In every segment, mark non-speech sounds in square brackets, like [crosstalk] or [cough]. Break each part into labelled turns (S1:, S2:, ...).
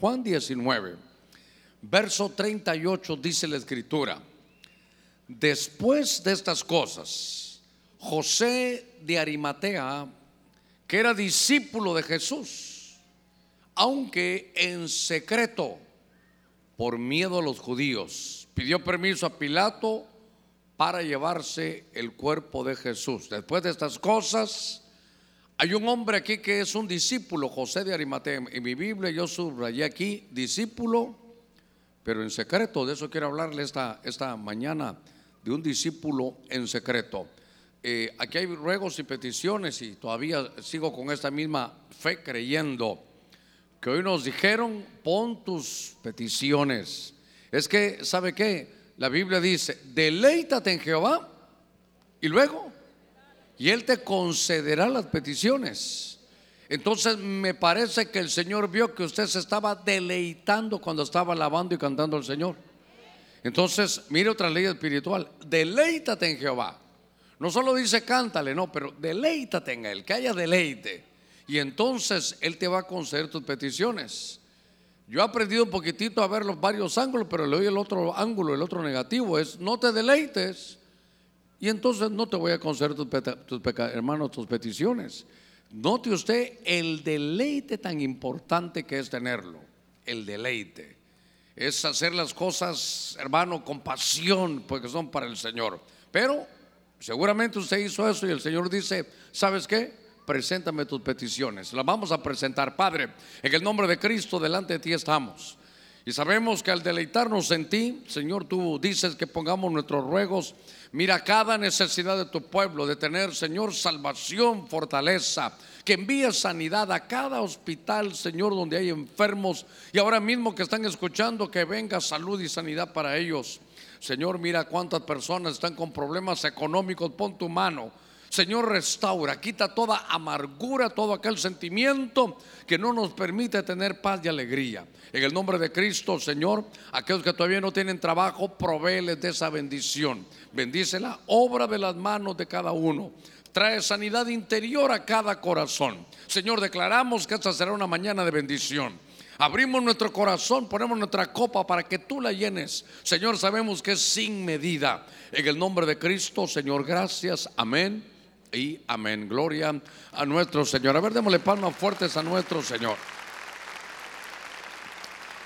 S1: Juan 19, verso 38 dice la escritura, después de estas cosas, José de Arimatea, que era discípulo de Jesús, aunque en secreto, por miedo a los judíos, pidió permiso a Pilato para llevarse el cuerpo de Jesús. Después de estas cosas, hay un hombre aquí que es un discípulo, José de Arimatea. En mi Biblia yo subrayé aquí, discípulo, pero en secreto. De eso quiero hablarle esta, esta mañana, de un discípulo en secreto. Eh, aquí hay ruegos y peticiones y todavía sigo con esta misma fe creyendo que hoy nos dijeron, pon tus peticiones. Es que, ¿sabe qué? La Biblia dice, deleítate en Jehová y luego y Él te concederá las peticiones. Entonces me parece que el Señor vio que usted se estaba deleitando cuando estaba alabando y cantando al Señor. Entonces, mire otra ley espiritual, deleítate en Jehová. No solo dice cántale, no, pero deleítate en Él, que haya deleite. Y entonces Él te va a conceder tus peticiones. Yo he aprendido un poquitito a ver los varios ángulos, pero le doy el otro ángulo, el otro negativo, es no te deleites y entonces no te voy a conceder tus, hermanos tus peticiones. Note usted el deleite tan importante que es tenerlo. El deleite. Es hacer las cosas, hermano, con pasión, porque son para el Señor. Pero seguramente usted hizo eso y el Señor dice, ¿sabes qué? Preséntame tus peticiones. Las vamos a presentar, Padre. En el nombre de Cristo, delante de ti estamos. Y sabemos que al deleitarnos en ti, Señor, tú dices que pongamos nuestros ruegos Mira cada necesidad de tu pueblo, de tener, Señor, salvación, fortaleza. Que envíe sanidad a cada hospital, Señor, donde hay enfermos. Y ahora mismo que están escuchando, que venga salud y sanidad para ellos. Señor, mira cuántas personas están con problemas económicos. Pon tu mano. Señor, restaura, quita toda amargura, todo aquel sentimiento que no nos permite tener paz y alegría. En el nombre de Cristo, Señor, aquellos que todavía no tienen trabajo, provéeles de esa bendición. Bendice la obra de las manos de cada uno. Trae sanidad interior a cada corazón. Señor, declaramos que esta será una mañana de bendición. Abrimos nuestro corazón, ponemos nuestra copa para que tú la llenes. Señor, sabemos que es sin medida. En el nombre de Cristo, Señor, gracias. Amén y amén. Gloria a nuestro Señor. A ver, démosle palmas fuertes a nuestro Señor.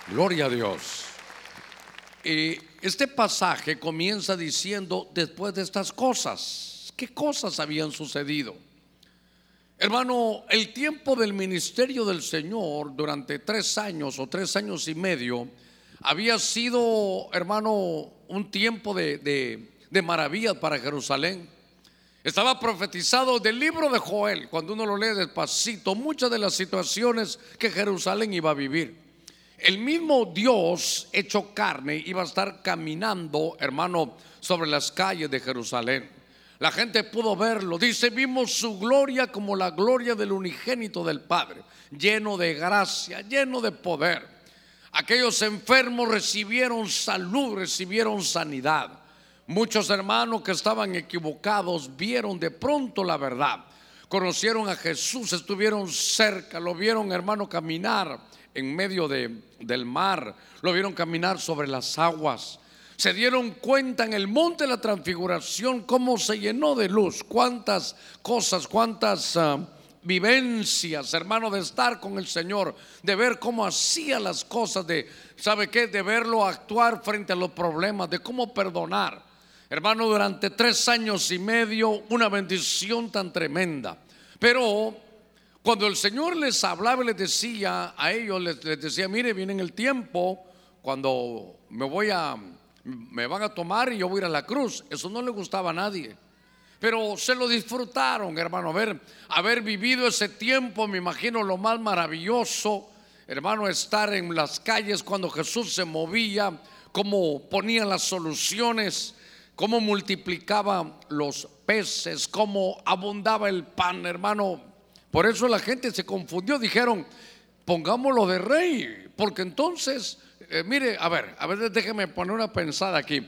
S1: Gloria a Dios. Este pasaje comienza diciendo, después de estas cosas, ¿qué cosas habían sucedido? Hermano, el tiempo del ministerio del Señor durante tres años o tres años y medio había sido, hermano, un tiempo de, de, de maravillas para Jerusalén. Estaba profetizado del libro de Joel, cuando uno lo lee despacito, muchas de las situaciones que Jerusalén iba a vivir. El mismo Dios hecho carne iba a estar caminando, hermano, sobre las calles de Jerusalén. La gente pudo verlo. Dice, vimos su gloria como la gloria del unigénito del Padre, lleno de gracia, lleno de poder. Aquellos enfermos recibieron salud, recibieron sanidad. Muchos hermanos que estaban equivocados vieron de pronto la verdad. Conocieron a Jesús, estuvieron cerca, lo vieron hermano caminar en medio de, del mar, lo vieron caminar sobre las aguas. Se dieron cuenta en el monte de la transfiguración cómo se llenó de luz, cuántas cosas, cuántas ah, vivencias, hermano, de estar con el Señor, de ver cómo hacía las cosas, de, ¿sabe qué? De verlo actuar frente a los problemas, de cómo perdonar. Hermano, durante tres años y medio, una bendición tan tremenda. Pero cuando el Señor les hablaba y les decía a ellos, les, decía, mire, viene el tiempo cuando me voy a, me van a tomar y yo voy a ir a la cruz. Eso no le gustaba a nadie. Pero se lo disfrutaron, hermano, haber, haber vivido ese tiempo, me imagino lo más maravilloso, hermano, estar en las calles cuando Jesús se movía, cómo ponía las soluciones cómo multiplicaba los peces, cómo abundaba el pan, hermano. Por eso la gente se confundió, dijeron, pongámoslo de rey, porque entonces, eh, mire, a ver, a ver, déjeme poner una pensada aquí.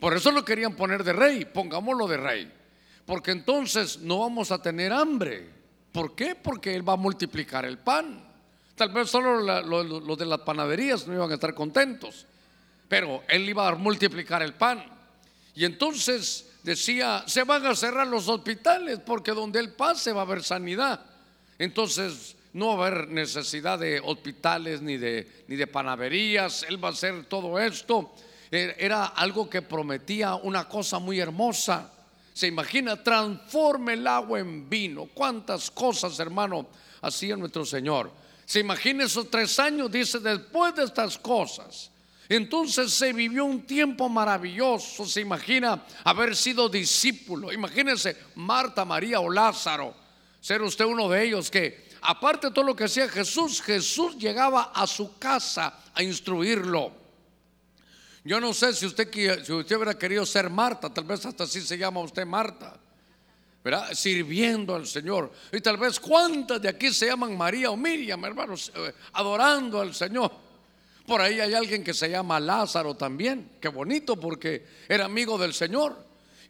S1: Por eso lo querían poner de rey, pongámoslo de rey, porque entonces no vamos a tener hambre. ¿Por qué? Porque Él va a multiplicar el pan. Tal vez solo los de las panaderías no iban a estar contentos, pero él iba a multiplicar el pan. Y entonces decía, se van a cerrar los hospitales porque donde él pase va a haber sanidad. Entonces no va a haber necesidad de hospitales ni de, ni de panaderías, él va a hacer todo esto. E, era algo que prometía una cosa muy hermosa. Se imagina, transforme el agua en vino. ¿Cuántas cosas, hermano, hacía nuestro Señor? Se imagina esos tres años, dice, después de estas cosas. Entonces se vivió un tiempo maravilloso. Se imagina haber sido discípulo. Imagínense Marta, María o Lázaro. Ser usted uno de ellos que, aparte de todo lo que hacía Jesús, Jesús llegaba a su casa a instruirlo. Yo no sé si usted, si usted hubiera querido ser Marta, tal vez hasta así se llama usted Marta, ¿verdad? Sirviendo al Señor. Y tal vez cuántas de aquí se llaman María o Miriam, hermanos, eh, adorando al Señor. Por ahí hay alguien que se llama Lázaro también. Qué bonito porque era amigo del Señor.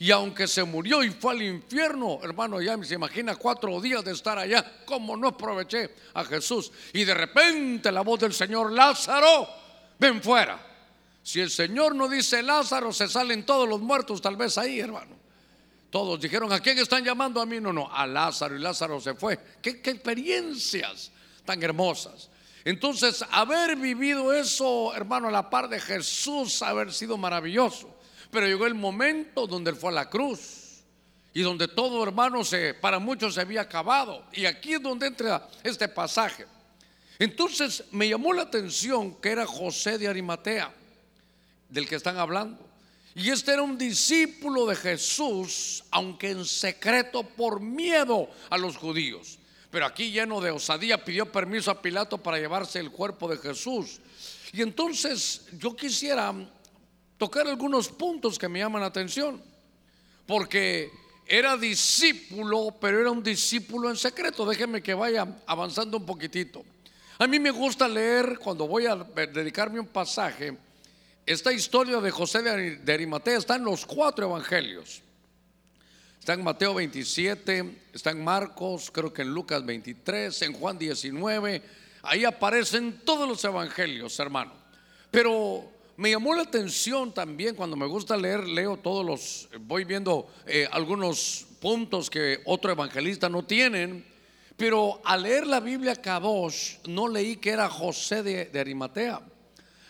S1: Y aunque se murió y fue al infierno, hermano, ya se imagina cuatro días de estar allá, como no aproveché a Jesús. Y de repente la voz del Señor, Lázaro, ven fuera. Si el Señor no dice Lázaro, se salen todos los muertos, tal vez ahí, hermano. Todos dijeron, ¿a quién están llamando a mí? No, no, a Lázaro. Y Lázaro se fue. ¿Qué, qué experiencias tan hermosas? Entonces, haber vivido eso, hermano, a la par de Jesús, haber sido maravilloso. Pero llegó el momento donde él fue a la cruz y donde todo, hermano, se, para muchos se había acabado. Y aquí es donde entra este pasaje. Entonces me llamó la atención que era José de Arimatea del que están hablando. Y este era un discípulo de Jesús, aunque en secreto por miedo a los judíos. Pero aquí lleno de osadía pidió permiso a Pilato para llevarse el cuerpo de Jesús. Y entonces yo quisiera tocar algunos puntos que me llaman la atención. Porque era discípulo, pero era un discípulo en secreto. Déjenme que vaya avanzando un poquitito. A mí me gusta leer cuando voy a dedicarme un pasaje esta historia de José de Arimatea está en los cuatro evangelios. Está en Mateo 27, está en Marcos, creo que en Lucas 23, en Juan 19. Ahí aparecen todos los evangelios, hermano. Pero me llamó la atención también cuando me gusta leer, leo todos los, voy viendo eh, algunos puntos que otro evangelista no tienen. Pero al leer la Biblia Kadosh, no leí que era José de, de Arimatea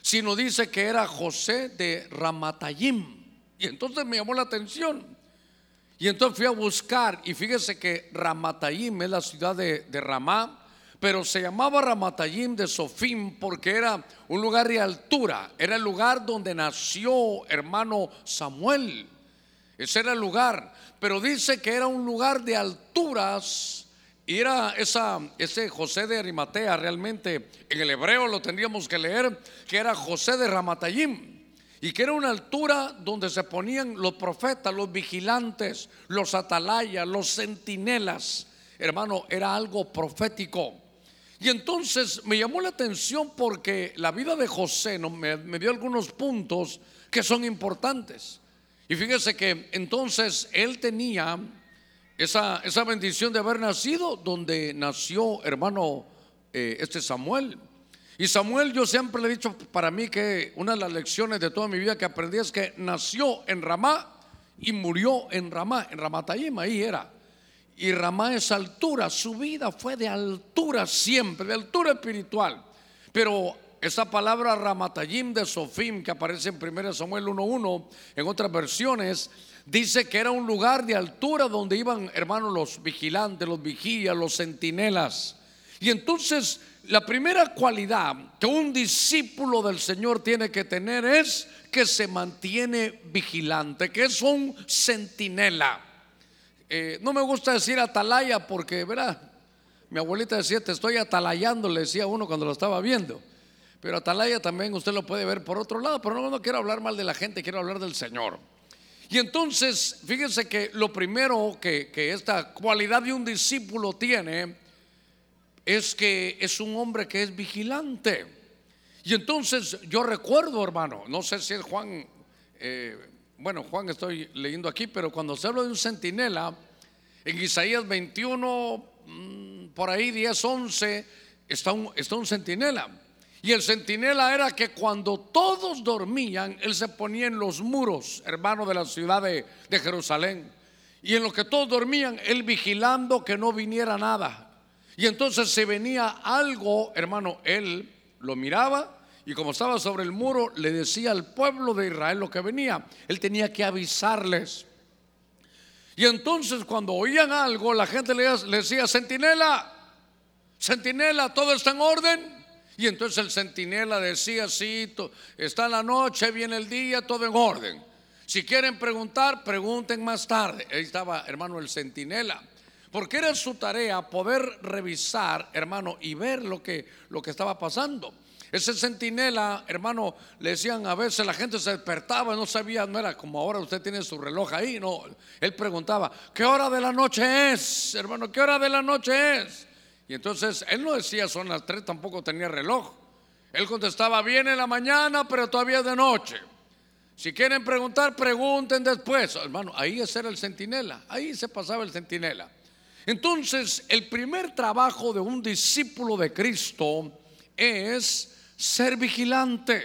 S1: sino dice que era José de Ramatayim. Y entonces me llamó la atención. Y entonces fui a buscar y fíjese que Ramatayim es la ciudad de, Ramá, pero se llamaba Ramatayim de Sofim porque era un lugar de altura, era el lugar donde nació hermano Samuel. Ese era el lugar, pero dice que era un lugar de alturas y era esa, ese José de Arimatea, realmente en el hebreo lo tendríamos que leer, que era José de Ramatayim. Y que era una altura donde se ponían los profetas, los vigilantes, los atalayas, los centinelas. Hermano, era algo profético. Y entonces me llamó la atención porque la vida de José me, dio algunos puntos que son importantes. Y fíjese que entonces él tenía esa, esa bendición de haber nacido donde nació hermano eh, este Samuel. Y Samuel yo siempre le he dicho para mí que una de las lecciones de toda mi vida que aprendí es que nació en Ramá y murió en Ramá, en Ramatayim, ahí era. Y Ramá es altura, su vida fue de altura siempre, de altura espiritual. Pero esa palabra Ramatayim de Sofim que aparece en 1 Samuel 1.1, en otras versiones, dice que era un lugar de altura donde iban, hermanos, los vigilantes, los vigías, los centinelas. Y entonces la primera cualidad que un discípulo del Señor tiene que tener es que se mantiene vigilante, que es un centinela. Eh, no me gusta decir atalaya porque, verá, mi abuelita decía, te estoy atalayando, le decía uno cuando lo estaba viendo. Pero atalaya también usted lo puede ver por otro lado, pero no, no quiero hablar mal de la gente, quiero hablar del Señor. Y entonces, fíjense que lo primero que, esta cualidad de un discípulo tiene es que es un hombre que es vigilante. Y entonces yo recuerdo, hermano, no sé si es Juan, eh, bueno, Juan estoy leyendo aquí, pero cuando se habla de un centinela, en Isaías 21, mm, por ahí 10, 11, está un, está un centinela. Y el centinela era que cuando todos dormían, él se ponía en los muros, hermano, de la ciudad de, de Jerusalén. Y en lo que todos dormían, él vigilando que no viniera nada. Y entonces si venía algo, hermano, él lo miraba y como estaba sobre el muro, le decía al pueblo de Israel lo que venía. Él tenía que avisarles. Y entonces cuando oían algo, la gente le decía, centinela, centinela, todo está en orden. Y entonces el centinela decía, sí, está la noche, viene el día, todo en orden. Si quieren preguntar, pregunten más tarde. Ahí estaba, hermano, el centinela. Porque era su tarea poder revisar, hermano, y ver lo que, lo que estaba pasando. Ese centinela, hermano, le decían a veces la gente se despertaba, no sabía, no era como ahora usted tiene su reloj ahí, no. Él preguntaba, ¿qué hora de la noche es? Hermano, ¿qué hora de la noche es? Y entonces él no decía son las tres, tampoco tenía reloj. Él contestaba, viene la mañana, pero todavía de noche. Si quieren preguntar, pregunten después. Hermano, ahí ese era el centinela, ahí se pasaba el centinela. Entonces, el primer trabajo de un discípulo de Cristo es ser vigilante.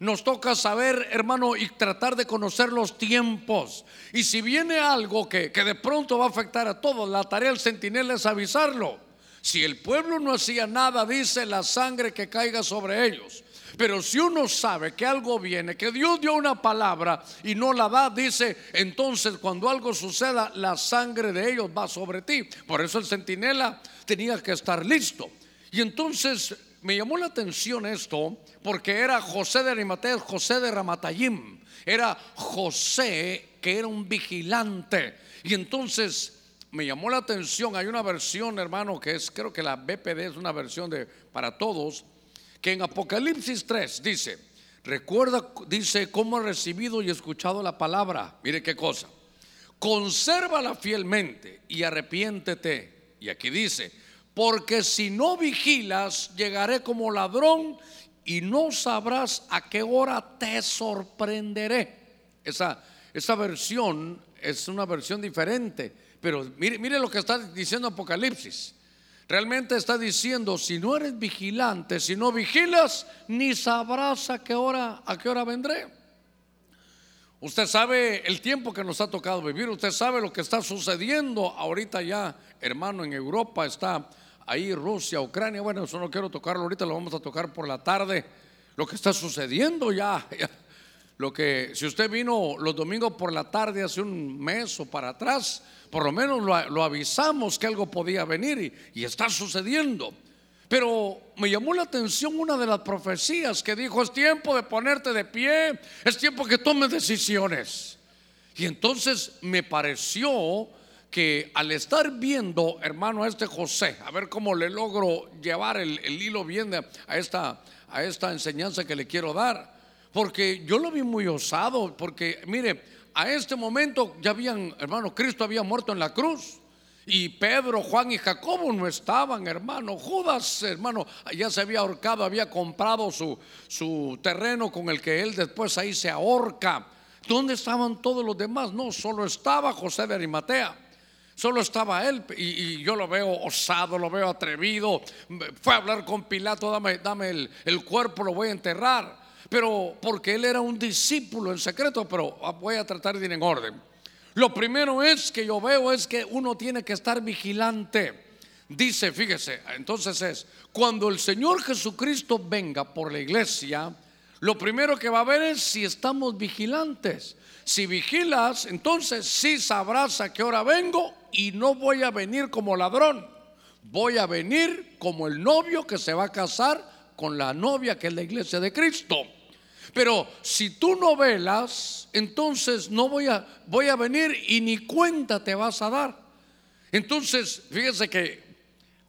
S1: Nos toca saber, hermano, y tratar de conocer los tiempos. Y si viene algo que, que de pronto va a afectar a todos, la tarea del centinela es avisarlo. Si el pueblo no hacía nada, dice la sangre que caiga sobre ellos. Pero si uno sabe que algo viene, que Dios dio una palabra y no la da, dice, entonces cuando algo suceda, la sangre de ellos va sobre ti. Por eso el centinela tenía que estar listo. Y entonces me llamó la atención esto porque era José de Arimatea, José de Ramatayim, era José que era un vigilante. Y entonces me llamó la atención, hay una versión, hermano, que es, creo que la BPD es una versión de para todos, que en Apocalipsis 3 dice, recuerda, dice, cómo ha recibido y escuchado la palabra. Mire qué cosa. Consérvala fielmente y arrepiéntete. Y aquí dice, porque si no vigilas, llegaré como ladrón y no sabrás a qué hora te sorprenderé. Esa, esa versión es una versión diferente, pero mire, mire lo que está diciendo Apocalipsis. Realmente está diciendo, si no eres vigilante, si no vigilas, ni sabrás a qué hora, a qué hora vendré. Usted sabe el tiempo que nos ha tocado vivir, usted sabe lo que está sucediendo. Ahorita ya, hermano, en Europa está ahí Rusia, Ucrania, bueno, eso no quiero tocarlo ahorita, lo vamos a tocar por la tarde, lo que está sucediendo ya, [laughs] lo que, si usted vino los domingos por la tarde hace un mes o para atrás, por lo menos lo, avisamos que algo podía venir y, está sucediendo. Pero me llamó la atención una de las profecías que dijo, es tiempo de ponerte de pie, es tiempo que tomes decisiones. Y entonces me pareció que al estar viendo, hermano, a este José, a ver cómo le logro llevar el, hilo bien a, esta, a esta enseñanza que le quiero dar, porque yo lo vi muy osado, porque mire, a este momento ya habían, hermano, Cristo había muerto en la cruz. Y Pedro, Juan y Jacobo no estaban, hermano. Judas, hermano, ya se había ahorcado, había comprado su, su terreno con el que él después ahí se ahorca. ¿Dónde estaban todos los demás? No, solo estaba José de Arimatea. Solo estaba él y, yo lo veo osado, lo veo atrevido. Fue a hablar con Pilato, dame, dame el, el cuerpo, lo voy a enterrar. Pero porque él era un discípulo en secreto, pero voy a tratar de ir en orden. Lo primero es que yo veo es que uno tiene que estar vigilante. Dice, fíjese, entonces es, cuando el Señor Jesucristo venga por la iglesia, lo primero que va a ver es si estamos vigilantes. Si vigilas, entonces sí sabrás a qué hora vengo y no voy a venir como ladrón. Voy a venir como el novio que se va a casar con la novia que es la iglesia de Cristo. Pero si tú no velas, entonces no voy a voy a venir y ni cuenta te vas a dar. Entonces, fíjese que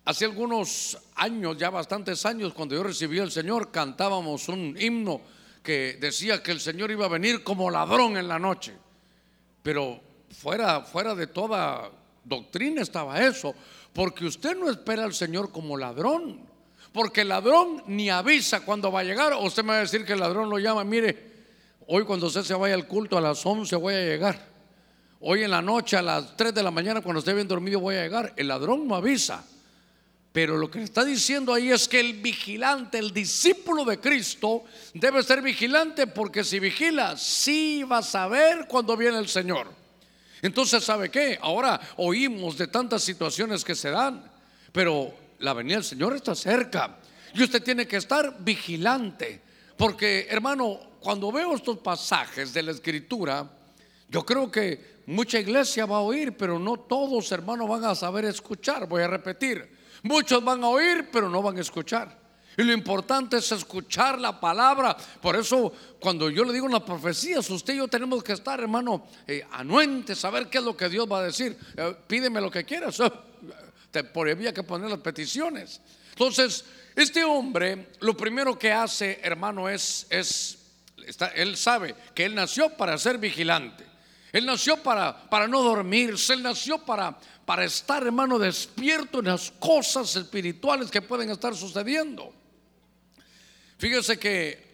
S1: hace algunos años, ya bastantes años, cuando yo recibí al Señor, cantábamos un himno que decía que el Señor iba a venir como ladrón en la noche. Pero fuera, fuera de toda doctrina estaba eso, porque usted no espera al Señor como ladrón, porque el ladrón ni avisa cuando va a llegar, o usted me va a decir que el ladrón lo llama, mire, hoy cuando usted se vaya al culto a las 11 voy a llegar, hoy en la noche a las 3 de la mañana cuando esté bien dormido voy a llegar, el ladrón no avisa. Pero lo que está diciendo ahí es que el vigilante, el discípulo de Cristo, debe ser vigilante porque si vigila, sí va a saber cuando viene el Señor. Entonces, ¿sabe qué? Ahora oímos de tantas situaciones que se dan, pero la venida del Señor está cerca. Y usted tiene que estar vigilante. Porque, hermano, cuando veo estos pasajes de la Escritura, yo creo que mucha iglesia va a oír, pero no todos, hermanos, van a saber escuchar. Voy a repetir. Muchos van a oír, pero no van a escuchar. Y lo importante es escuchar la palabra. Por eso, cuando yo le digo las profecías, usted y yo tenemos que estar, hermano, eh, anuentes, saber qué es lo que Dios va a decir. Eh, pídeme lo que quieras. [laughs] Te había que poner las peticiones. Entonces, este hombre, lo primero que hace, hermano, es, es él sabe que él nació para ser vigilante. Él nació para, para no dormirse, él nació para, para estar, hermano, despierto en las cosas espirituales que pueden estar sucediendo. Fíjese que,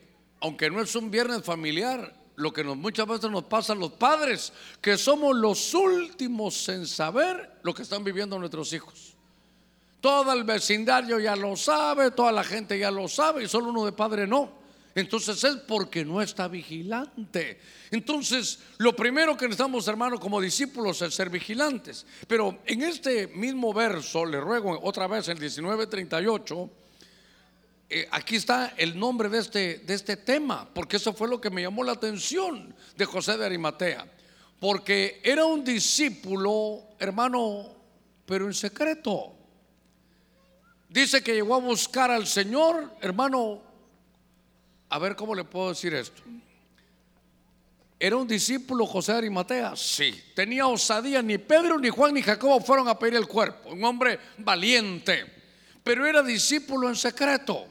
S1: aunque no es un viernes familiar, lo que muchas veces nos pasa a los padres, que somos los últimos en saber lo que están viviendo nuestros hijos. Todo el vecindario ya lo sabe, toda la gente ya lo sabe y solo uno de padre no. Entonces es porque no está vigilante. Entonces, lo primero que necesitamos, hermano, como discípulos es ser vigilantes. Pero en este mismo verso, le ruego otra vez, en 1938, eh, aquí está el nombre de este, de este tema, porque eso fue lo que me llamó la atención de José de Arimatea, porque era un discípulo, hermano, pero en secreto. Dice que llegó a buscar al Señor, hermano, a ver cómo le puedo decir esto. ¿Era un discípulo José de Arimatea? Sí. Tenía osadía, ni Pedro, ni Juan, ni Jacobo fueron a pedir el cuerpo. Un hombre valiente, pero era discípulo en secreto.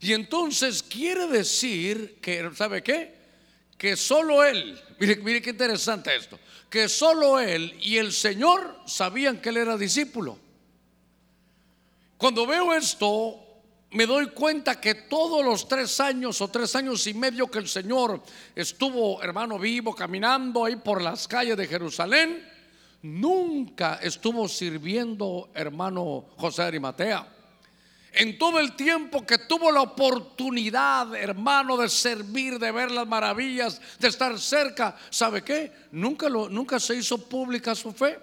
S1: Y entonces quiere decir que, ¿sabe qué? Que solo él, mire, mire qué interesante esto, que solo él y el Señor sabían que él era discípulo. Cuando veo esto, me doy cuenta que todos los tres años o tres años y medio que el Señor estuvo, hermano, vivo, caminando ahí por las calles de Jerusalén, nunca estuvo sirviendo, hermano José Arimatea en todo el tiempo que tuvo la oportunidad, hermano, de servir, de ver las maravillas, de estar cerca, ¿sabe qué? Nunca, lo, nunca se hizo pública su fe.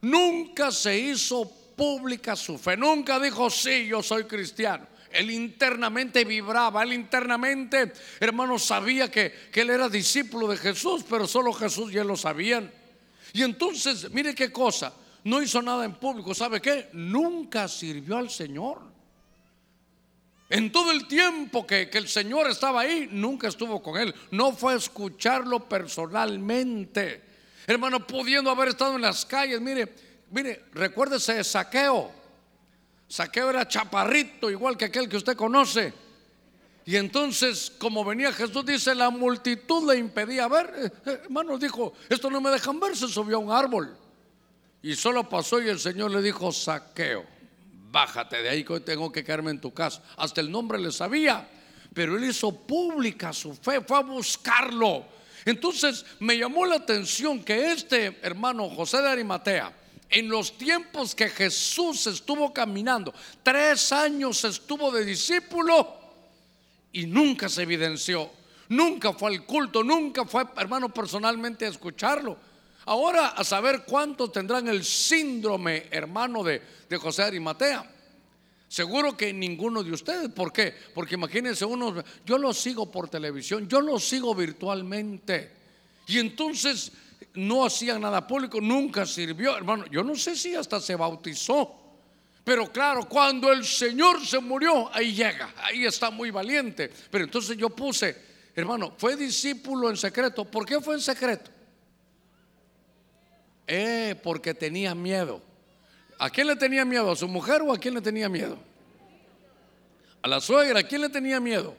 S1: Nunca se hizo pública su fe. Nunca dijo, sí, yo soy cristiano. Él internamente vibraba, él internamente, hermano, sabía que, que él era discípulo de Jesús, pero solo Jesús y él lo sabían. Y entonces, mire qué cosa, no hizo nada en público, ¿sabe qué? Nunca sirvió al Señor. En todo el tiempo que, el Señor estaba ahí, nunca estuvo con él. No fue a escucharlo personalmente. Hermano, pudiendo haber estado en las calles, mire, mire, recuérdese de saqueo. Saqueo era chaparrito, igual que aquel que usted conoce. Y entonces, como venía Jesús, dice, la multitud le impedía ver. Eh, eh, hermano, dijo, esto no me dejan ver, se subió a un árbol. Y solo pasó y el Señor le dijo, saqueo bájate de ahí que hoy tengo que quedarme en tu casa. Hasta el nombre le sabía, pero él hizo pública su fe, fue a buscarlo. Entonces me llamó la atención que este hermano José de Arimatea, en los tiempos que Jesús estuvo caminando, tres años estuvo de discípulo y nunca se evidenció, nunca fue al culto, nunca fue, hermano, personalmente a escucharlo. Ahora a saber cuántos tendrán el síndrome, hermano, de, de José Arimatea. Seguro que ninguno de ustedes. ¿Por qué? Porque imagínense uno, yo lo sigo por televisión, yo lo sigo virtualmente. Y entonces no hacía nada público, nunca sirvió. Hermano, yo no sé si hasta se bautizó. Pero claro, cuando el Señor se murió, ahí llega, ahí está muy valiente. Pero entonces yo puse, hermano, fue discípulo en secreto. ¿Por qué fue en secreto? Eh, porque tenía miedo. ¿A quién le tenía miedo? ¿A su mujer o a quién le tenía miedo? A la suegra, ¿a quién le tenía miedo?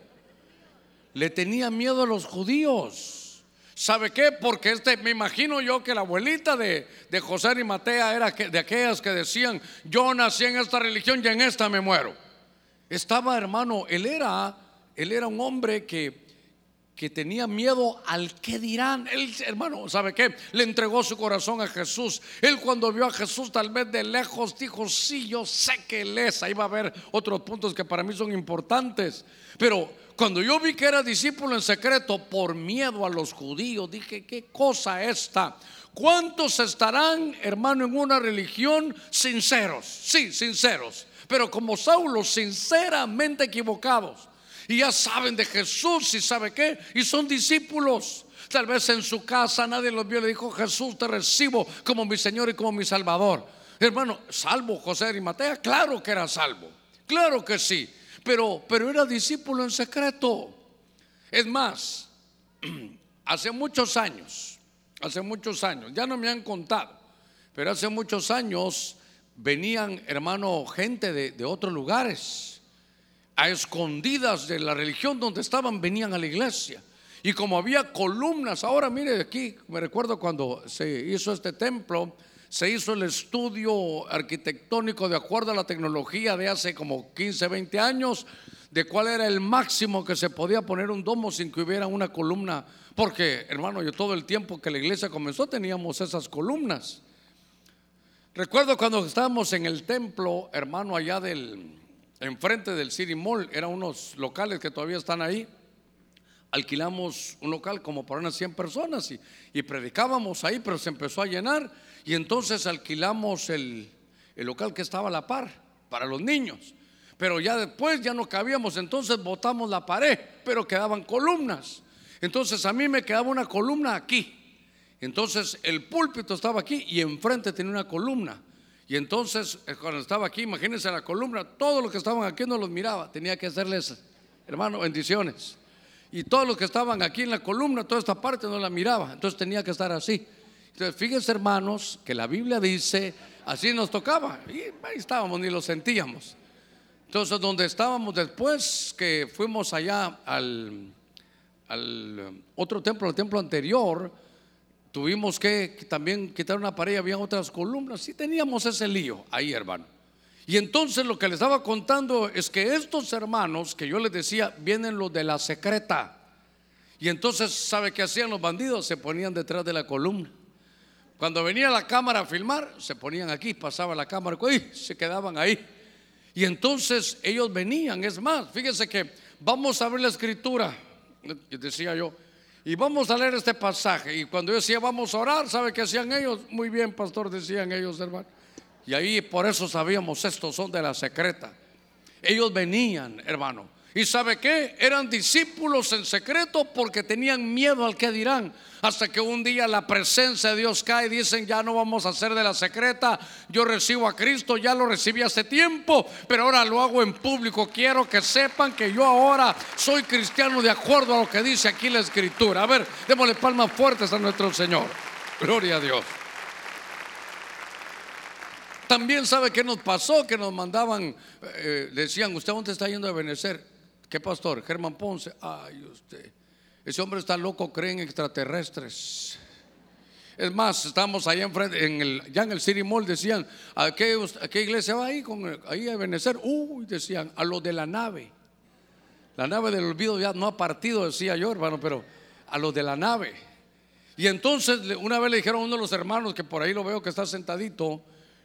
S1: Le tenía miedo a los judíos. ¿Sabe qué? Porque este, me imagino yo que la abuelita de, de José y Matea era de aquellas que decían, yo nací en esta religión y en esta me muero. Estaba, hermano, él era, él era un hombre que, que tenía miedo al que dirán. Él, hermano, ¿sabe qué? Le entregó su corazón a Jesús. Él cuando vio a Jesús tal vez de lejos dijo, sí, yo sé que él es. Ahí va a haber otros puntos que para mí son importantes. Pero cuando yo vi que era discípulo en secreto por miedo a los judíos, dije, ¿qué cosa esta? ¿Cuántos estarán, hermano, en una religión sinceros? Sí, sinceros. Pero como Saulo, sinceramente equivocados y ya saben de Jesús y sabe qué, y son discípulos. Tal vez en su casa nadie los vio, le dijo, Jesús, te recibo como mi Señor y como mi Salvador. Hermano, salvo José de Arimatea, claro que era salvo, claro que sí, pero, pero era discípulo en secreto. Es más, [clears throat] hace muchos años, hace muchos años, ya no me han contado, pero hace muchos años venían, hermano, gente de, de otros lugares a escondidas de la religión donde estaban, venían a la iglesia. Y como había columnas, ahora mire aquí, me recuerdo cuando se hizo este templo, se hizo el estudio arquitectónico de acuerdo a la tecnología de hace como 15, 20 años, de cuál era el máximo que se podía poner un domo sin que hubiera una columna. Porque, hermano, yo todo el tiempo que la iglesia comenzó teníamos esas columnas. Recuerdo cuando estábamos en el templo, hermano, allá del, enfrente del City Mall, eran unos locales que todavía están ahí. Alquilamos un local como para unas 100 personas y, predicábamos ahí, pero se empezó a llenar. Y entonces alquilamos el, el local que estaba a la par para los niños. Pero ya después ya no cabíamos, entonces botamos la pared, pero quedaban columnas. Entonces a mí me quedaba una columna aquí. Entonces el púlpito estaba aquí y enfrente tenía una columna. Y entonces, eh, cuando estaba aquí, imagínense la columna, todos los que estaban aquí no los miraba, tenía que hacerles, hermano, bendiciones. Y todos los que estaban aquí en la columna, toda esta parte no la miraba, entonces tenía que estar así. Entonces, fíjense, hermanos, que la Biblia dice, así nos tocaba, y ahí estábamos, ni lo sentíamos. Entonces, donde estábamos después que fuimos allá al, al otro templo, el templo anterior, Tuvimos que también quitar una pared, había otras columnas, y teníamos ese lío ahí, hermano. Y entonces lo que les estaba contando es que estos hermanos, que yo les decía, vienen los de la secreta. Y entonces, ¿sabe qué hacían los bandidos? Se ponían detrás de la columna. Cuando venía la cámara a filmar, se ponían aquí, pasaba la cámara, y se quedaban ahí. Y entonces ellos venían, es más, fíjense que vamos a ver la escritura, decía yo, y vamos a leer este pasaje. Y cuando yo decía vamos a orar, ¿sabe qué hacían ellos? Muy bien, pastor, decían ellos, hermano. Y ahí por eso sabíamos, estos son de la secreta. Ellos venían, hermano, ¿Y sabe qué? Eran discípulos en secreto porque tenían miedo al que dirán. Hasta que un día la presencia de Dios cae y dicen, ya no vamos a hacer de la secreta. Yo recibo a Cristo, ya lo recibí hace tiempo, pero ahora lo hago en público. Quiero que sepan que yo ahora soy cristiano de acuerdo a lo que dice aquí la escritura. A ver, démosle palmas fuertes a nuestro Señor. Gloria a Dios. También sabe que nos pasó, que nos mandaban, eh, decían, ¿usted dónde está yendo a Benecer? ¿Qué pastor? Germán Ponce. Ay, usted. Ese hombre está loco, creen extraterrestres. Es más, estamos allá enfrente, en el, ya en el City Mall, decían, ¿a qué, iglesia va ahí? Con, ahí a Benecer. Uy, decían, a lo de la nave. La nave del olvido ya no ha partido, decía yo, hermano, pero a lo de la nave. Y entonces una vez le dijeron a uno de los hermanos, que por ahí lo veo que está sentadito,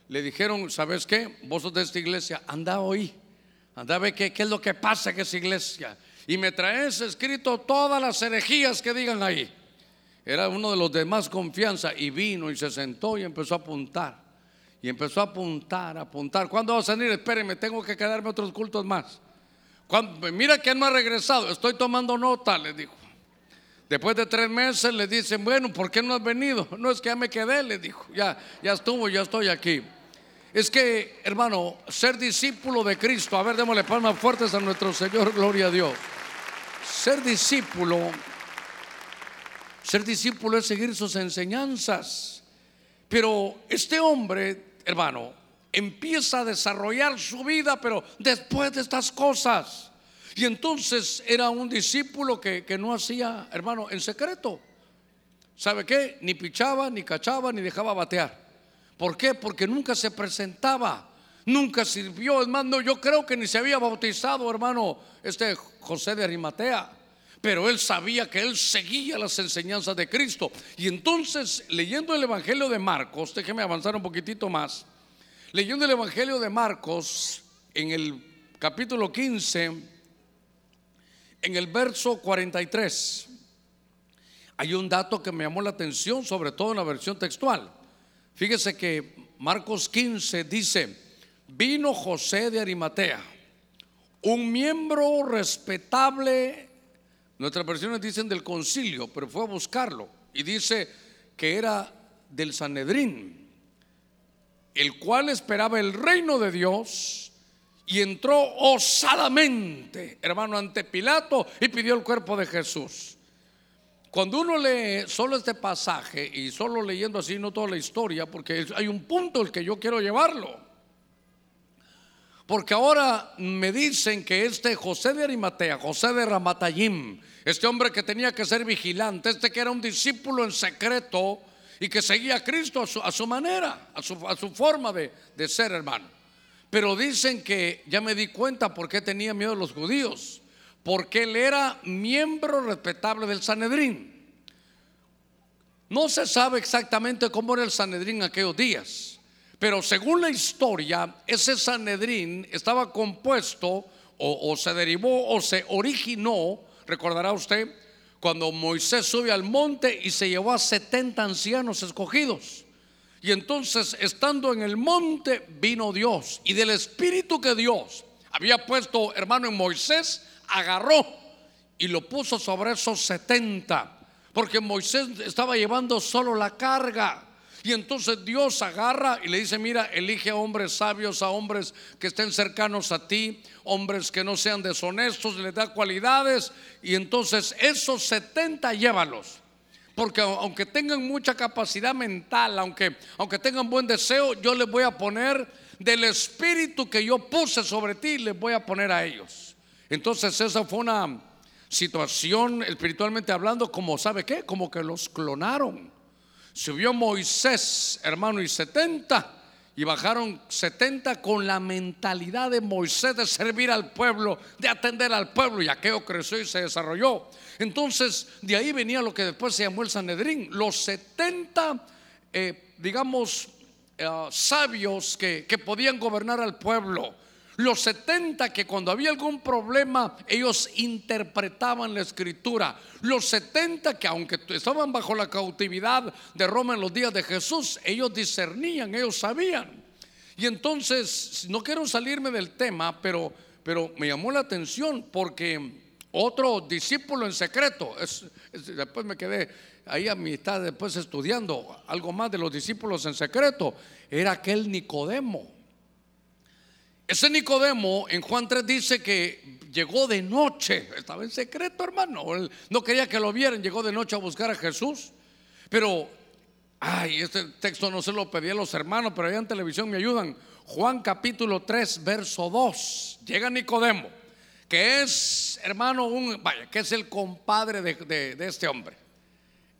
S1: le dijeron, ¿sabes qué? Vos sos de esta iglesia, anda hoy. Anda a ver qué, es lo que pasa en esa iglesia. Y me traes escrito todas las herejías que digan ahí. Era uno de los de más confianza y vino y se sentó y empezó a apuntar. Y empezó a apuntar, a apuntar. ¿Cuándo va a salir? Espérenme, tengo que quedarme otros cultos más. mira que no ha regresado, estoy tomando nota, le dijo. Después de tres meses le dicen, bueno, ¿por qué no has venido? No es que ya me quedé, le dijo. Ya, ya estuvo, ya estoy aquí. Es que, hermano, ser discípulo de Cristo, a ver, démosle palmas fuertes a nuestro Señor, gloria a Dios. Ser discípulo, ser discípulo es seguir sus enseñanzas. Pero este hombre, hermano, empieza a desarrollar su vida, pero después de estas cosas. Y entonces era un discípulo que, que no hacía, hermano, en secreto. ¿Sabe qué? Ni pichaba, ni cachaba, ni dejaba batear. ¿Por qué? Porque nunca se presentaba, nunca sirvió. Hermano, yo creo que ni se había bautizado, hermano, este José de Arimatea. pero él sabía que él seguía las enseñanzas de Cristo. Y entonces, leyendo el Evangelio de Marcos, déjeme avanzar un poquitito más, leyendo el Evangelio de Marcos en el capítulo 15, en el verso 43, hay un dato que me llamó la atención, sobre todo en la versión textual. Fíjese que Marcos 15 dice, vino José de Arimatea, un miembro respetable, nuestras versiones dicen del concilio, pero fue a buscarlo y dice que era del Sanedrín, el cual esperaba el reino de Dios y entró osadamente, hermano, ante Pilato y pidió el cuerpo de Jesús. Cuando uno lee solo este pasaje y solo leyendo así, no toda la historia, porque hay un punto el que yo quiero llevarlo. Porque ahora me dicen que este José de Arimatea, José de Ramatayim, este hombre que tenía que ser vigilante, este que era un discípulo en secreto y que seguía a Cristo a su, manera, a su, forma de, de ser hermano. Pero dicen que ya me di cuenta por qué tenía miedo los judíos porque él era miembro respetable del Sanedrín. No se sabe exactamente cómo era el Sanedrín aquellos días, pero según la historia, ese Sanedrín estaba compuesto o, se derivó o se originó, recordará usted, cuando Moisés sube al monte y se llevó a 70 ancianos escogidos. Y entonces, estando en el monte, vino Dios. Y del Espíritu que Dios había puesto, hermano, en Moisés, agarró y lo puso sobre esos 70, porque Moisés estaba llevando solo la carga. Y entonces Dios agarra y le dice, mira, elige a hombres sabios, a hombres que estén cercanos a ti, hombres que no sean deshonestos, le da cualidades. Y entonces esos 70 llévalos. Porque aunque tengan mucha capacidad mental, aunque, aunque tengan buen deseo, yo les voy a poner del espíritu que yo puse sobre ti, les voy a poner a ellos. Entonces esa fue una situación espiritualmente hablando, como sabe qué, como que los clonaron. Subió Moisés, hermano, y 70, y bajaron 70 con la mentalidad de Moisés de servir al pueblo, de atender al pueblo, y aquello creció y se desarrolló. Entonces, de ahí venía lo que después se llamó el Sanedrín, los 70, eh, digamos, eh, sabios que, que podían gobernar al pueblo los 70 que cuando había algún problema ellos interpretaban la escritura. Los 70 que aunque estaban bajo la cautividad de Roma en los días de Jesús, ellos discernían, ellos sabían. Y entonces, no quiero salirme del tema, pero, pero me llamó la atención porque otro discípulo en secreto, después me quedé ahí a mitad, después estudiando algo más de los discípulos en secreto, era aquel Nicodemo. Ese Nicodemo en Juan 3 dice que llegó de noche, estaba en secreto hermano, no quería que lo vieran, llegó de noche a buscar a Jesús. Pero, ay, este texto no se lo pedí a los hermanos, pero allá en televisión me ayudan. Juan capítulo 3, verso 2, llega Nicodemo, que es, hermano, un, vaya, que es el compadre de, de este hombre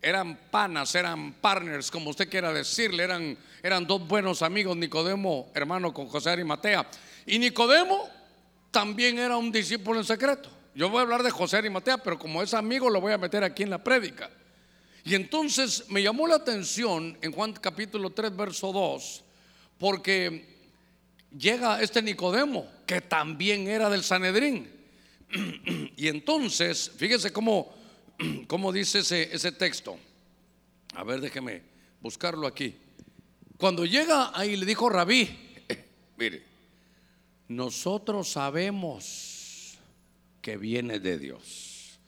S1: eran panas, eran partners, como usted quiera decirle, eran, eran dos buenos amigos, Nicodemo, hermano con José Arimatea. Y Nicodemo también era un discípulo en secreto. Yo voy a hablar de José Arimatea, pero como es amigo lo voy a meter aquí en la prédica. Y entonces me llamó la atención en Juan capítulo 3, verso 2, porque llega este Nicodemo, que también era del Sanedrín. [clears throat] Y entonces, fíjese cómo, [clears throat] cómo dice ese, ese texto. A ver, déjeme buscarlo aquí. Cuando llega ahí le dijo Rabí, [laughs] mire, nosotros sabemos que viene de Dios.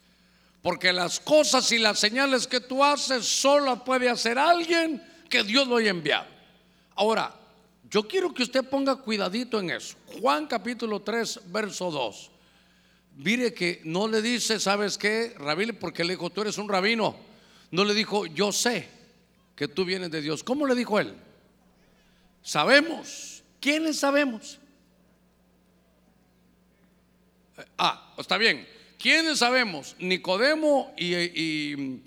S1: Porque las cosas y las señales que tú haces solo puede hacer alguien que Dios lo haya enviado. Ahora, yo quiero que usted ponga cuidadito en eso. Juan capítulo 3, verso 2. Mire que no le dice, ¿sabes qué? Rabí, porque le dijo, tú eres un rabino. No le dijo, yo sé que tú vienes de Dios. ¿Cómo le dijo él? Sabemos. ¿Quiénes sabemos? Ah, está bien. ¿Quiénes sabemos? Nicodemo y,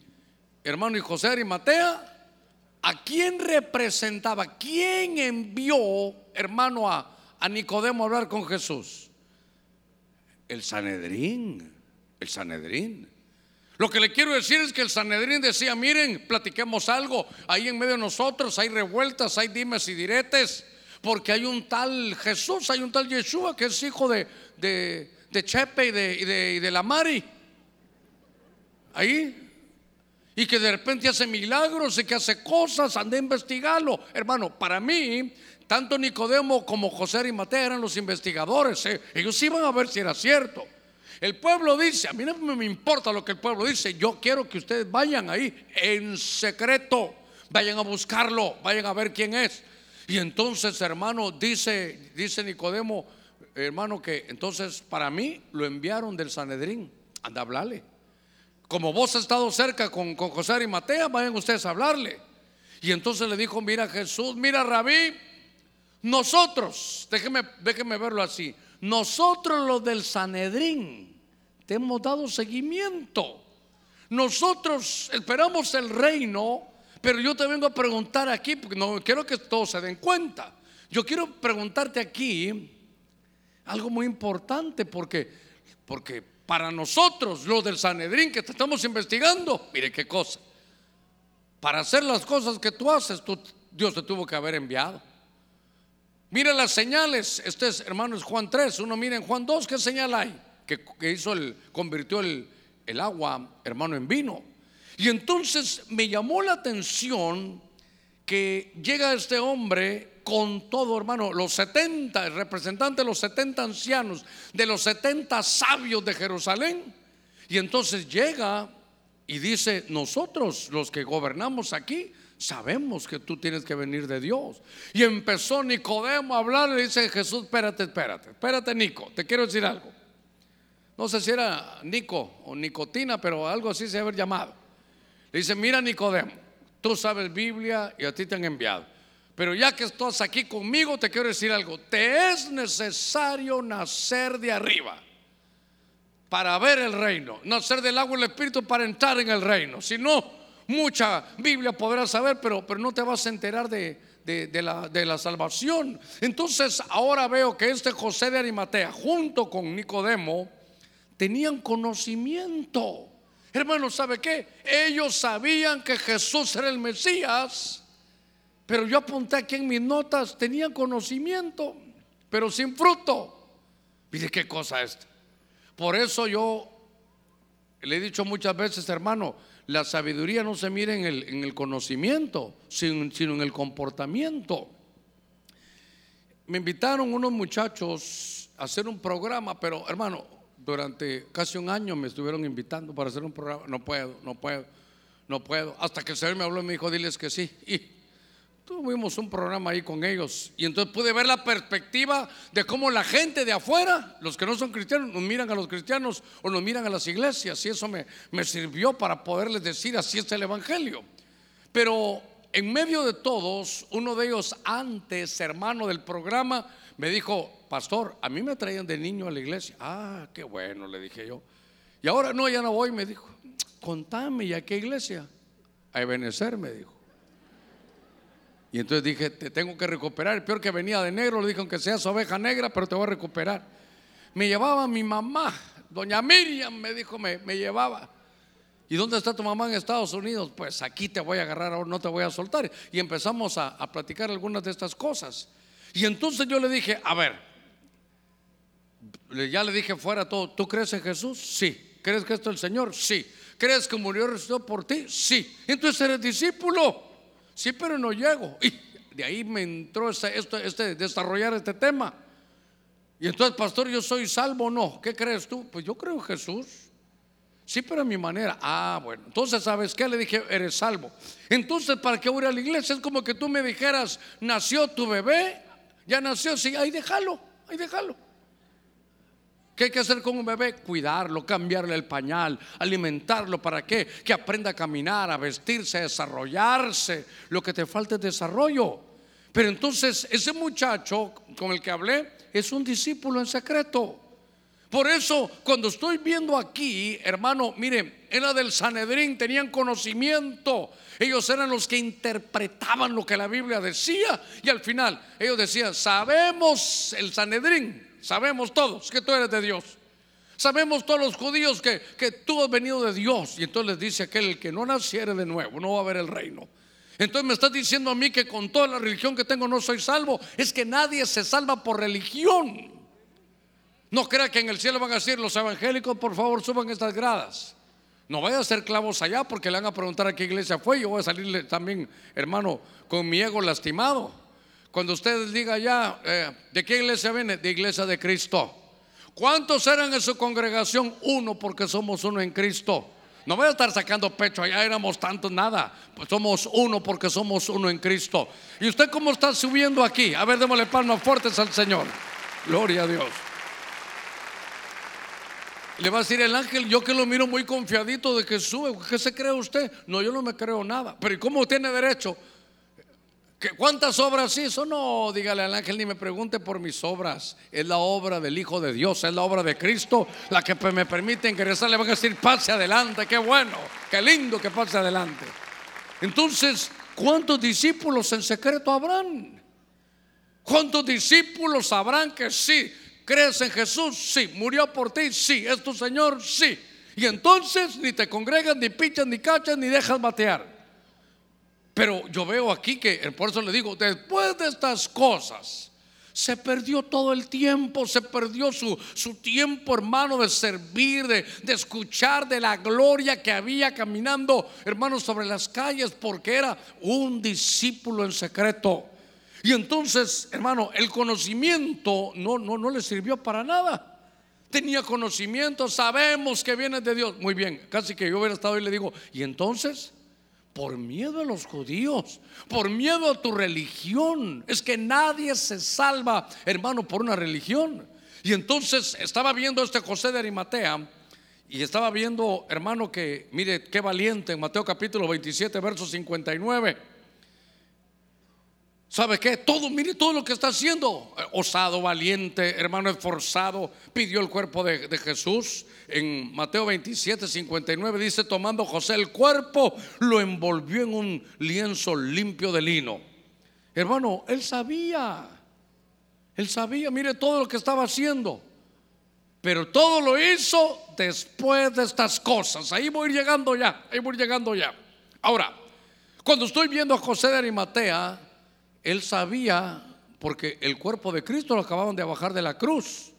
S1: hermano y José Arimatea. ¿A quién representaba? ¿Quién envió, hermano, a, a Nicodemo a hablar con Jesús? El Sanedrín. El Sanedrín. Lo que le quiero decir es que el Sanedrín decía, miren, platiquemos algo, ahí en medio de nosotros hay revueltas, hay dimes y diretes, porque hay un tal Jesús, hay un tal Yeshua que es hijo de, de, Chepe y de, y de la Mari. Ahí, y que de repente hace milagros y que hace cosas, ande a investigarlo. Hermano, para mí, tanto Nicodemo como José Arimatea eran los investigadores. ¿eh? Ellos iban a ver si era cierto. El pueblo dice, a mí no me importa lo que el pueblo dice, yo quiero que ustedes vayan ahí en secreto, vayan a buscarlo, vayan a ver quién es. Y entonces, hermano, dice, dice Nicodemo, hermano, que entonces para mí lo enviaron del Sanedrín, anda a hablarle. Como vos has estado cerca con, con José Arimatea, vayan ustedes a hablarle. Y entonces le dijo, mira Jesús, mira Rabí, nosotros, déjeme, déjeme verlo así, nosotros los del Sanedrín te hemos dado seguimiento. Nosotros esperamos el reino, pero yo te vengo a preguntar aquí, porque no quiero que todos se den cuenta. Yo quiero preguntarte aquí algo muy importante, porque, porque para nosotros, los del Sanedrín que te estamos investigando, mire qué cosa. Para hacer las cosas que tú haces, Dios te tuvo que haber enviado. Mira las señales. Este es, hermano, es Juan 3. Uno mira en Juan 2, ¿qué señal hay? Que, hizo el, convirtió el, el agua, hermano, en vino. Y entonces me llamó la atención que llega este hombre con todo, hermano, los 70, el representante de los 70 ancianos, de los 70 sabios de Jerusalén. Y entonces llega y dice, nosotros los que gobernamos aquí, sabemos que tú tienes que venir de Dios. Y empezó Nicodemo a hablar, le dice Jesús, espérate, espérate, espérate Nico, te quiero decir algo. No sé si era Nico o Nicotina, pero algo así se debe haber llamado. Le dice, mira Nicodemo, tú sabes Biblia y a ti te han enviado. Pero ya que estás aquí conmigo, te quiero decir algo. Te es necesario nacer de arriba para ver el reino. Nacer del agua y el espíritu para entrar en el reino. Si no, mucha Biblia podrás saber, pero, pero no te vas a enterar de, la, de la salvación. Entonces ahora veo que este José de Arimatea, junto con Nicodemo, tenían conocimiento. Hermano, ¿sabe qué? Ellos sabían que Jesús era el Mesías, pero yo apunté aquí en mis notas, tenían conocimiento, pero sin fruto. Mire qué cosa es. Por eso yo le he dicho muchas veces, hermano, la sabiduría no se mira en el, en el conocimiento, sino, en el comportamiento. Me invitaron unos muchachos a hacer un programa, pero hermano, durante casi un año me estuvieron invitando para hacer un programa. No puedo, no puedo, no puedo. Hasta que el Señor me habló y me dijo, diles que sí. Y [laughs] tuvimos un programa ahí con ellos y entonces pude ver la perspectiva de cómo la gente de afuera, los que no son cristianos, nos miran a los cristianos o nos miran a las iglesias y eso me, me sirvió para poderles decir así es el Evangelio. Pero en medio de todos, uno de ellos antes, hermano del programa, me dijo, pastor, a mí me traían de niño a la iglesia. Ah, qué bueno, le dije yo. Y ahora no, ya no voy, me dijo, contame, ¿y a qué iglesia? A Ebenezer, me dijo. Y entonces dije, te tengo que recuperar. El peor que venía de negro, le dije, aunque seas oveja negra, pero te voy a recuperar. Me llevaba mi mamá, doña Miriam, me dijo, me, llevaba. ¿Y dónde está tu mamá en Estados Unidos? Pues aquí te voy a agarrar, ahora no te voy a soltar. Y empezamos a, a platicar algunas de estas cosas. Y entonces yo le dije, a ver, ya le dije fuera todo, ¿tú crees en Jesús? Sí. ¿Crees que esto es el Señor? Sí. ¿Crees que murió y resucitó por ti? Sí. Entonces eres discípulo. Sí, pero no llego. Y de ahí me entró este, este, desarrollar este tema. Y entonces, pastor, yo soy salvo o no. ¿Qué crees tú? Pues yo creo en Jesús. Sí, pero a mi manera. Ah, bueno. Entonces, ¿sabes qué? Le dije, eres salvo. Entonces, ¿para qué voy a la iglesia? Es como que tú me dijeras, nació tu bebé, ya nació, sí, ahí déjalo, ahí déjalo. ¿Qué hay que hacer con un bebé? Cuidarlo, cambiarle el pañal, alimentarlo. ¿Para qué? Que aprenda a caminar, a vestirse, a desarrollarse. Lo que te falta es desarrollo. Pero entonces ese muchacho con el que hablé es un discípulo en secreto. Por eso, cuando estoy viendo aquí, hermano, mire, era del Sanedrín, tenían conocimiento. Ellos eran los que interpretaban lo que la Biblia decía. Y al final, ellos decían, sabemos el Sanedrín, Sabemos todos que tú eres de Dios. Sabemos todos los judíos que, que tú has venido de Dios. Y entonces les dice aquel el que no naciere de nuevo, no va a ver el reino. Entonces me estás diciendo a mí que con toda la religión que tengo no soy salvo. Es que nadie se salva por religión. No crea que en el cielo van a decir los evangélicos, por favor, suban estas gradas. No vaya a ser clavos allá porque le van a preguntar a qué iglesia fue. Yo voy a salirle también, hermano, con mi ego lastimado. Cuando ustedes digan ya, eh, ¿de qué iglesia viene? De iglesia de Cristo. ¿Cuántos eran en su congregación? Uno, porque somos uno en Cristo. No voy a estar sacando pecho, allá éramos tantos, nada. Pues somos uno porque somos uno en Cristo. ¿Y usted cómo está subiendo aquí? A ver, démosle palmas fuertes al Señor. Gloria a Dios. Le va a decir el ángel, yo que lo miro muy confiadito de que sube, ¿qué se cree usted? No, yo no me creo nada. Pero ¿y cómo tiene derecho? ¿Cuántas obras hizo? No, dígale al ángel ni me pregunte por mis obras. Es la obra del Hijo de Dios, es la obra de Cristo la que me permite ingresar. Le van a decir, pase adelante, qué bueno, qué lindo que pase adelante. Entonces, ¿cuántos discípulos en secreto habrán? ¿Cuántos discípulos habrán que sí? ¿Crees en Jesús? Sí. ¿Murió por ti? Sí. ¿Es tu Señor? Sí. Y entonces ni te congregas, ni pichas, ni cachas, ni dejas batear. Pero yo veo aquí que, por eso le digo, después de estas cosas, se perdió todo el tiempo, se perdió su, su tiempo, hermano, de servir, de, de, escuchar de la gloria que había caminando, hermano, sobre las calles, porque era un discípulo en secreto. Y entonces, hermano, el conocimiento no, no, no le sirvió para nada. Tenía conocimiento, sabemos que viene de Dios. Muy bien, casi que yo hubiera estado y le digo, ¿y entonces? Por miedo a los judíos, por miedo a tu religión. Es que nadie se salva, hermano, por una religión. Y entonces estaba viendo este José de Arimatea y estaba viendo, hermano, que mire qué valiente en Mateo capítulo 27, verso 59. ¿Sabe qué? Todo, mire todo lo que está haciendo. Osado, valiente, hermano esforzado, pidió el cuerpo de, Jesús. En Mateo 27, 59 dice, tomando José el cuerpo, lo envolvió en un lienzo limpio de lino. Hermano, él sabía, él sabía, mire todo lo que estaba haciendo. Pero todo lo hizo después de estas cosas. Ahí voy llegando ya, ahí voy llegando ya. Ahora, cuando estoy viendo a José de Arimatea, él sabía, porque el cuerpo de Cristo lo acababan de bajar de la cruz.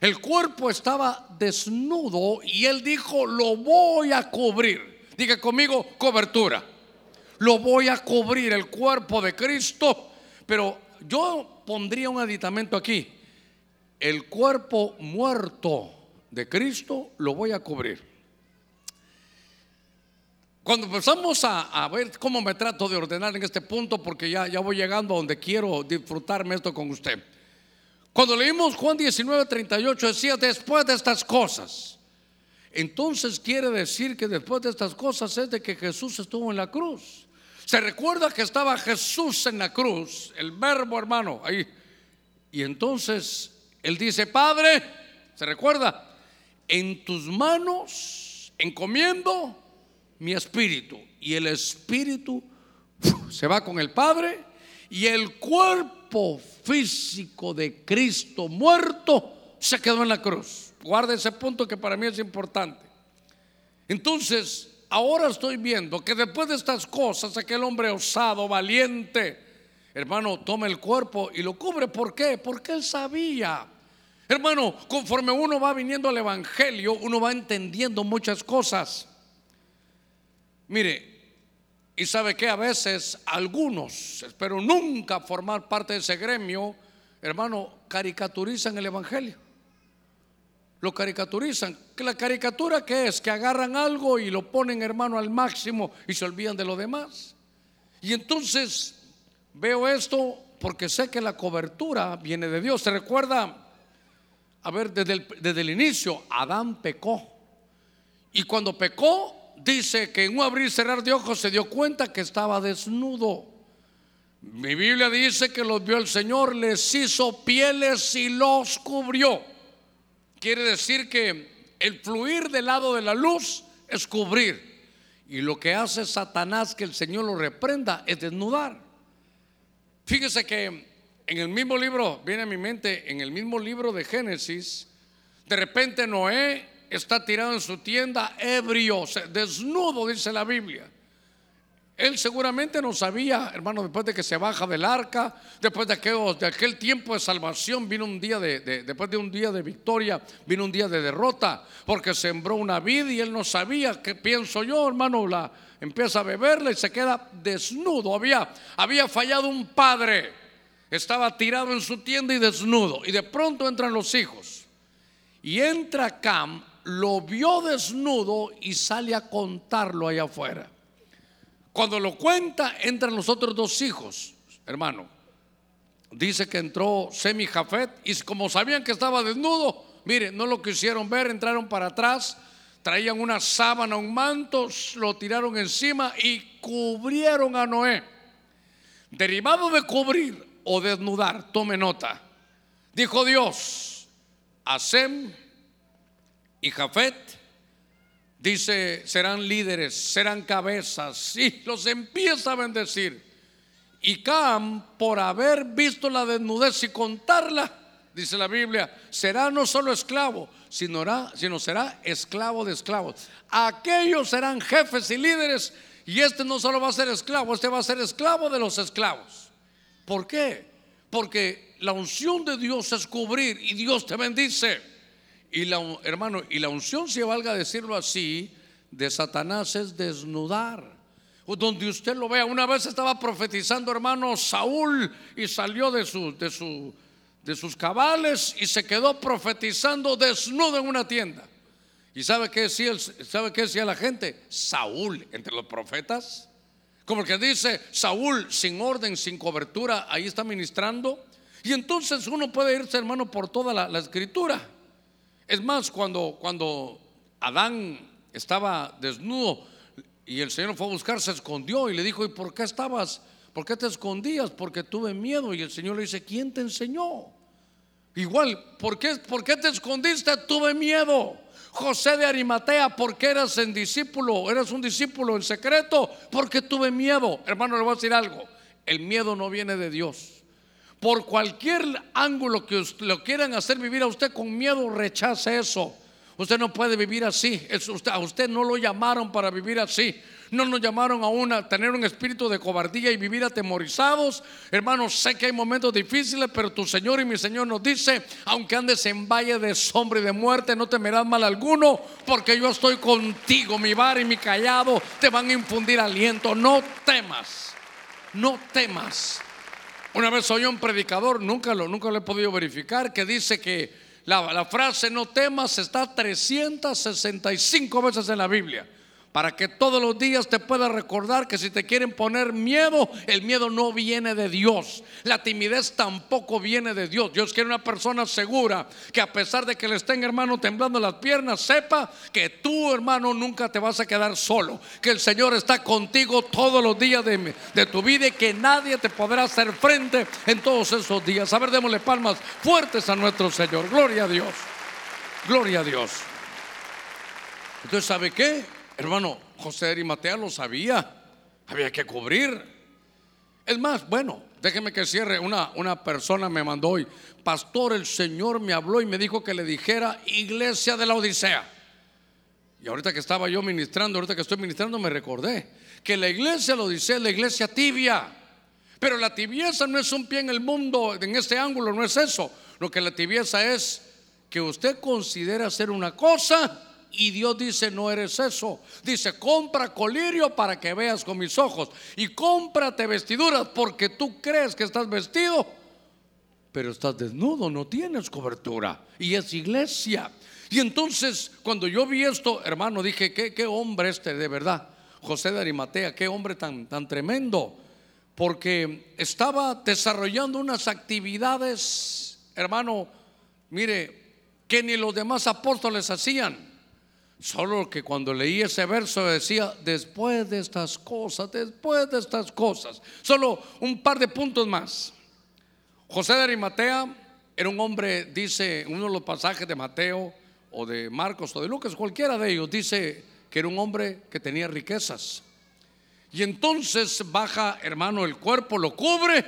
S1: El cuerpo estaba desnudo y él dijo, lo voy a cubrir. Diga conmigo, cobertura. Lo voy a cubrir el cuerpo de Cristo. Pero yo pondría un aditamento aquí. El cuerpo muerto de Cristo lo voy a cubrir. Cuando empezamos a, ver cómo me trato de ordenar en este punto, porque ya, ya voy llegando a donde quiero disfrutarme esto con usted. Cuando leímos Juan 19, 38, decía, después de estas cosas. Entonces quiere decir que después de estas cosas es de que Jesús estuvo en la cruz. Se recuerda que estaba Jesús en la cruz, el verbo hermano, ahí. Y entonces él dice, Padre, se recuerda, en tus manos encomiendo mi espíritu. Y el espíritu se va con el Padre y el cuerpo físico de Cristo muerto se quedó en la cruz. Guarda ese punto que para mí es importante. Entonces, ahora estoy viendo que después de estas cosas, aquel hombre osado, valiente, hermano, toma el cuerpo y lo cubre. ¿Por qué? Porque él sabía. Hermano, conforme uno va viniendo al Evangelio, uno va entendiendo muchas cosas. Mire, y sabe que a veces algunos, espero nunca formar parte de ese gremio, hermano, caricaturizan el Evangelio. Lo caricaturizan. ¿Que la caricatura qué es? Que agarran algo y lo ponen, hermano, al máximo y se olvidan de lo demás. Y entonces veo esto porque sé que la cobertura viene de Dios. ¿Se recuerda? A ver, desde el, desde el inicio, Adán pecó. Y cuando pecó, dice que en un abrir y cerrar de ojos se dio cuenta que estaba desnudo. Mi Biblia dice que los vio el Señor, les hizo pieles y los cubrió. Quiere decir que el fluir del lado de la luz es cubrir. Y lo que hace Satanás que el Señor lo reprenda es desnudar. Fíjese que en el mismo libro, viene a mi mente, en el mismo libro de Génesis, De repente Noé está tirado en su tienda, ebrio, desnudo, dice la Biblia. Él seguramente no sabía, hermano, después de que se baja del arca, después de aquel, de aquel tiempo de salvación, vino un día de, después de un día de victoria, vino un día de derrota, porque sembró una vid y él no sabía, que pienso yo, hermano, la empieza a beberla y se queda desnudo. Había, había fallado un padre, estaba tirado en su tienda y desnudo, y de pronto entran los hijos. Y entra Cam, lo vio desnudo y sale a contarlo allá afuera. Cuando lo cuenta, entran los otros dos hijos, hermano. Dice que entró Semi Jafet y como sabían que estaba desnudo, mire, no lo quisieron ver, entraron para atrás, traían una sábana, un manto, lo tiraron encima y cubrieron a Noé. Derivado de cubrir o desnudar, tome nota. Dijo Dios a Sem y Jafet, Dice, serán líderes, serán cabezas. Y los empieza a bendecir. Y Cam, por haber visto la desnudez y contarla, dice la Biblia, será no solo esclavo, sino, sino será esclavo de esclavos. Aquellos serán jefes y líderes. Y este no solo va a ser esclavo, este va a ser esclavo de los esclavos. ¿Por qué? Porque la unción de Dios es cubrir y Dios te bendice. Y la, hermano, y la unción, si valga decirlo así, de Satanás es desnudar. Donde usted lo vea, una vez estaba profetizando, hermano, Saúl y salió de, su, de, su, de sus cabales y se quedó profetizando desnudo en una tienda. ¿Y sabe qué decía, sabe qué decía la gente? Saúl, entre los profetas. Como que dice, Saúl sin orden, sin cobertura, ahí está ministrando. Y entonces uno puede irse, hermano, por toda la escritura. Es más, cuando, cuando Adán estaba desnudo y el Señor fue a buscar, se escondió y le dijo, ¿y por qué estabas? ¿Por qué te escondías? Porque tuve miedo. Y el Señor le dice, ¿quién te enseñó? Igual, ¿por qué, ¿por qué te escondiste? Tuve miedo. José de Arimatea, ¿por qué eras un discípulo? Eras un discípulo en secreto, porque tuve miedo. Hermano, le voy a decir algo. El miedo no viene de Dios. Por cualquier ángulo que lo quieran hacer vivir a usted con miedo, rechace eso. Usted no puede vivir así. a usted no lo llamaron para vivir así. No nos llamaron a una, tener un espíritu de cobardía y vivir atemorizados. Hermanos, sé que hay momentos difíciles, pero tu Señor y mi Señor nos dice, aunque andes en valle de sombra y de muerte, no temerás mal alguno, porque yo estoy contigo. Mi bar y mi callado te van a infundir aliento. No temas, no temas. Una vez oí un predicador, nunca lo, nunca lo he podido verificar, que dice que la, frase no temas está 365 veces en la Biblia para que todos los días te puedas recordar que si te quieren poner miedo, el miedo no viene de Dios. La timidez tampoco viene de Dios. Dios quiere una persona segura que a pesar de que le estén hermano temblando las piernas, sepa que tú hermano nunca te vas a quedar solo. Que el Señor está contigo todos los días de, de tu vida y que nadie te podrá hacer frente en todos esos días. A ver, démosle palmas fuertes a nuestro Señor. Gloria a Dios. Gloria a Dios. Entonces, ¿sabe qué? Hermano, José de Arimatea lo sabía. Había que cubrir. Es más, bueno, déjeme que cierre. Una, una persona me mandó hoy, pastor, el Señor me habló y me dijo que le dijera iglesia de la Odisea. Y ahorita que estaba yo ministrando, ahorita que estoy ministrando, me recordé que la iglesia de la Odisea es la iglesia tibia. Pero la tibieza no es un pie en el mundo, en este ángulo, no es eso. Lo que la tibieza es que usted considera ser una cosa y Dios dice, no eres eso. Dice, compra colirio para que veas con mis ojos. Y cómprate vestiduras porque tú crees que estás vestido. Pero estás desnudo, no tienes cobertura. Y es iglesia. Y entonces, cuando yo vi esto, hermano, dije, qué, qué hombre este, de verdad. José de Arimatea, qué hombre tan, tan tremendo. Porque estaba desarrollando unas actividades, hermano, mire, que ni los demás apóstoles hacían. Solo que cuando leí ese verso decía, después de estas cosas, después de estas cosas. Solo un par de puntos más. José de Arimatea era un hombre, dice uno de los pasajes de Mateo o de Marcos o de Lucas, cualquiera de ellos, dice que era un hombre que tenía riquezas. Y entonces baja, hermano, el cuerpo, lo cubre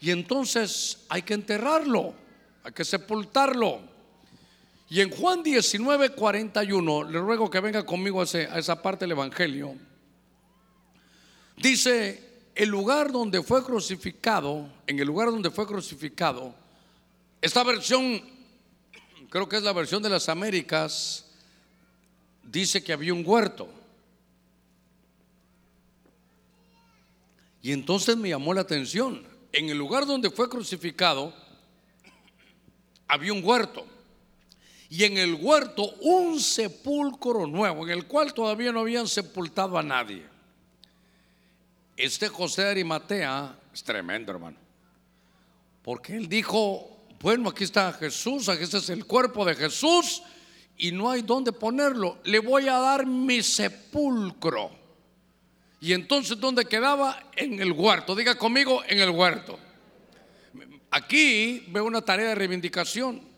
S1: y entonces hay que enterrarlo, hay que sepultarlo. Y en Juan 19, 41, le ruego que venga conmigo a, a esa parte del Evangelio. Dice, el lugar donde fue crucificado, en el lugar donde fue crucificado, esta versión, creo que es la versión de las Américas, dice que había un huerto. Y entonces me llamó la atención. En el lugar donde fue crucificado había un huerto. Y en el huerto un sepulcro nuevo, en el cual todavía no habían sepultado a nadie. Este José de Arimatea es tremendo, hermano. Porque él dijo, bueno, aquí está Jesús, aquí este es el cuerpo de Jesús y no hay dónde ponerlo. Le voy a dar mi sepulcro. Y entonces, ¿dónde quedaba? En el huerto. Diga conmigo, en el huerto. Aquí veo una tarea de reivindicación.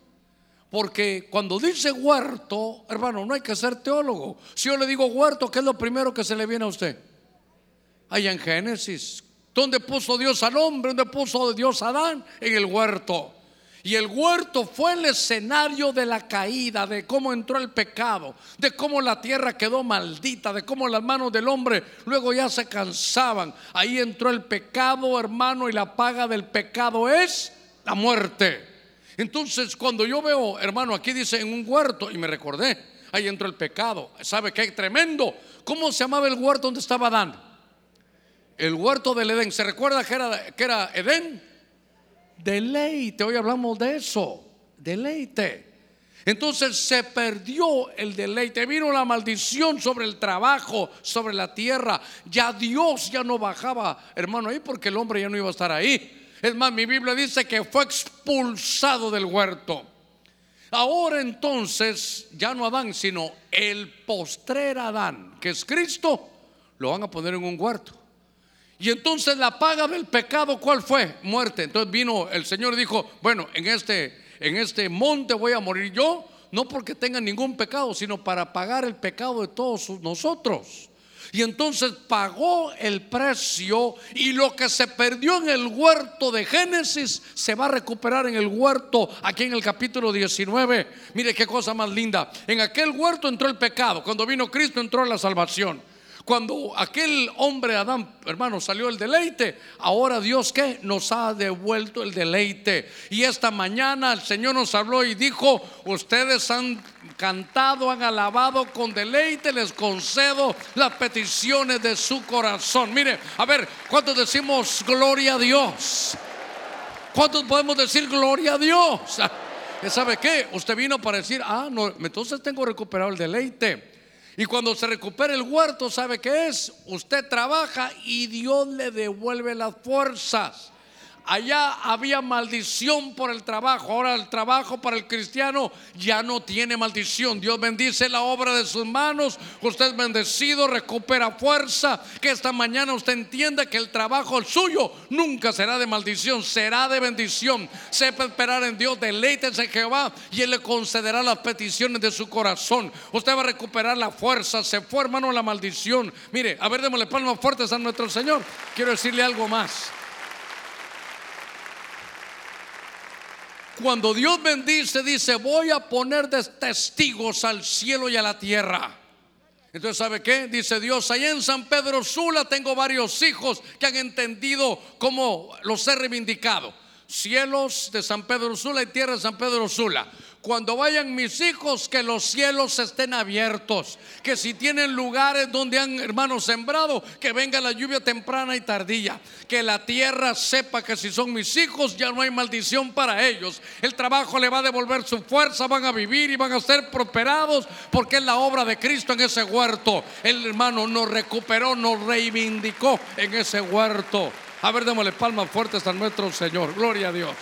S1: Porque cuando dice huerto, hermano, no hay que ser teólogo. Si yo le digo huerto, ¿qué es lo primero que se le viene a usted? Allá en Génesis. ¿Dónde puso Dios al hombre? ¿Dónde puso Dios a Adán? En el huerto. Y el huerto fue el escenario de la caída, de cómo entró el pecado, de cómo la tierra quedó maldita, de cómo las manos del hombre luego ya se cansaban. Ahí entró el pecado, hermano, y la paga del pecado es la muerte. Entonces, cuando yo veo, hermano, aquí dice en un huerto, y me recordé, ahí entró el pecado. ¿Sabe qué? Tremendo. ¿Cómo se llamaba el huerto donde estaba Adán? El huerto del Edén. ¿Se recuerda que era, que era Edén? Deleite, hoy hablamos de eso, deleite. Entonces se perdió el deleite, vino la maldición sobre el trabajo, sobre la tierra. Ya Dios ya no bajaba, hermano, ahí porque el hombre ya no iba a estar ahí. Es más, mi Biblia dice que fue expulsado del huerto. Ahora entonces, ya no Adán, sino el postrer Adán, que es Cristo, lo van a poner en un huerto. Y entonces la paga del pecado, ¿cuál fue? Muerte. Entonces vino el Señor y dijo, bueno, en este, en este monte voy a morir yo, no porque tenga ningún pecado, sino para pagar el pecado de todos nosotros. Y entonces pagó el precio y lo que se perdió en el huerto de Génesis se va a recuperar en el huerto aquí en el capítulo 19. Mire qué cosa más linda. En aquel huerto entró el pecado. Cuando vino Cristo entró la salvación. Cuando aquel hombre Adán, hermano, salió el deleite, ahora Dios que nos ha devuelto el deleite. Y esta mañana el Señor nos habló y dijo, ustedes han cantado, han alabado con deleite, les concedo las peticiones de su corazón. Mire, a ver, ¿cuántos decimos gloria a Dios? ¿Cuántos podemos decir gloria a Dios? ¿Sabe qué? Usted vino para decir, ah, no, entonces tengo recuperado el deleite. Y cuando se recupera el huerto, ¿sabe qué es? Usted trabaja y Dios le devuelve las fuerzas. Allá había maldición por el trabajo. Ahora el trabajo para el cristiano ya no tiene maldición. Dios bendice la obra de sus manos. Usted es bendecido, recupera fuerza. Que esta mañana usted entienda que el trabajo suyo nunca será de maldición, será de bendición. Sepa esperar en Dios, deleítese en Jehová y Él le concederá las peticiones de su corazón. Usted va a recuperar la fuerza. Se fue, hermano, la maldición. Mire, a ver, démosle palmas fuertes a nuestro Señor. Quiero decirle algo más. Cuando Dios bendice, dice, voy a poner de testigos al cielo y a la tierra. Entonces, ¿sabe qué? Dice Dios, allá en San Pedro Sula tengo varios hijos que han entendido cómo los he reivindicado. Cielos de San Pedro Sula y tierra de San Pedro Sula cuando vayan mis hijos, que los cielos estén abiertos, que si tienen lugares donde han hermanos sembrado, que venga la lluvia temprana y tardía, que la tierra sepa que si son mis hijos ya no hay maldición para ellos, el trabajo le va a devolver su fuerza, van a vivir y van a ser prosperados, porque es la obra de Cristo en ese huerto. El hermano nos recuperó, nos reivindicó en ese huerto. A ver, démosle palmas fuertes a nuestro Señor. Gloria a Dios.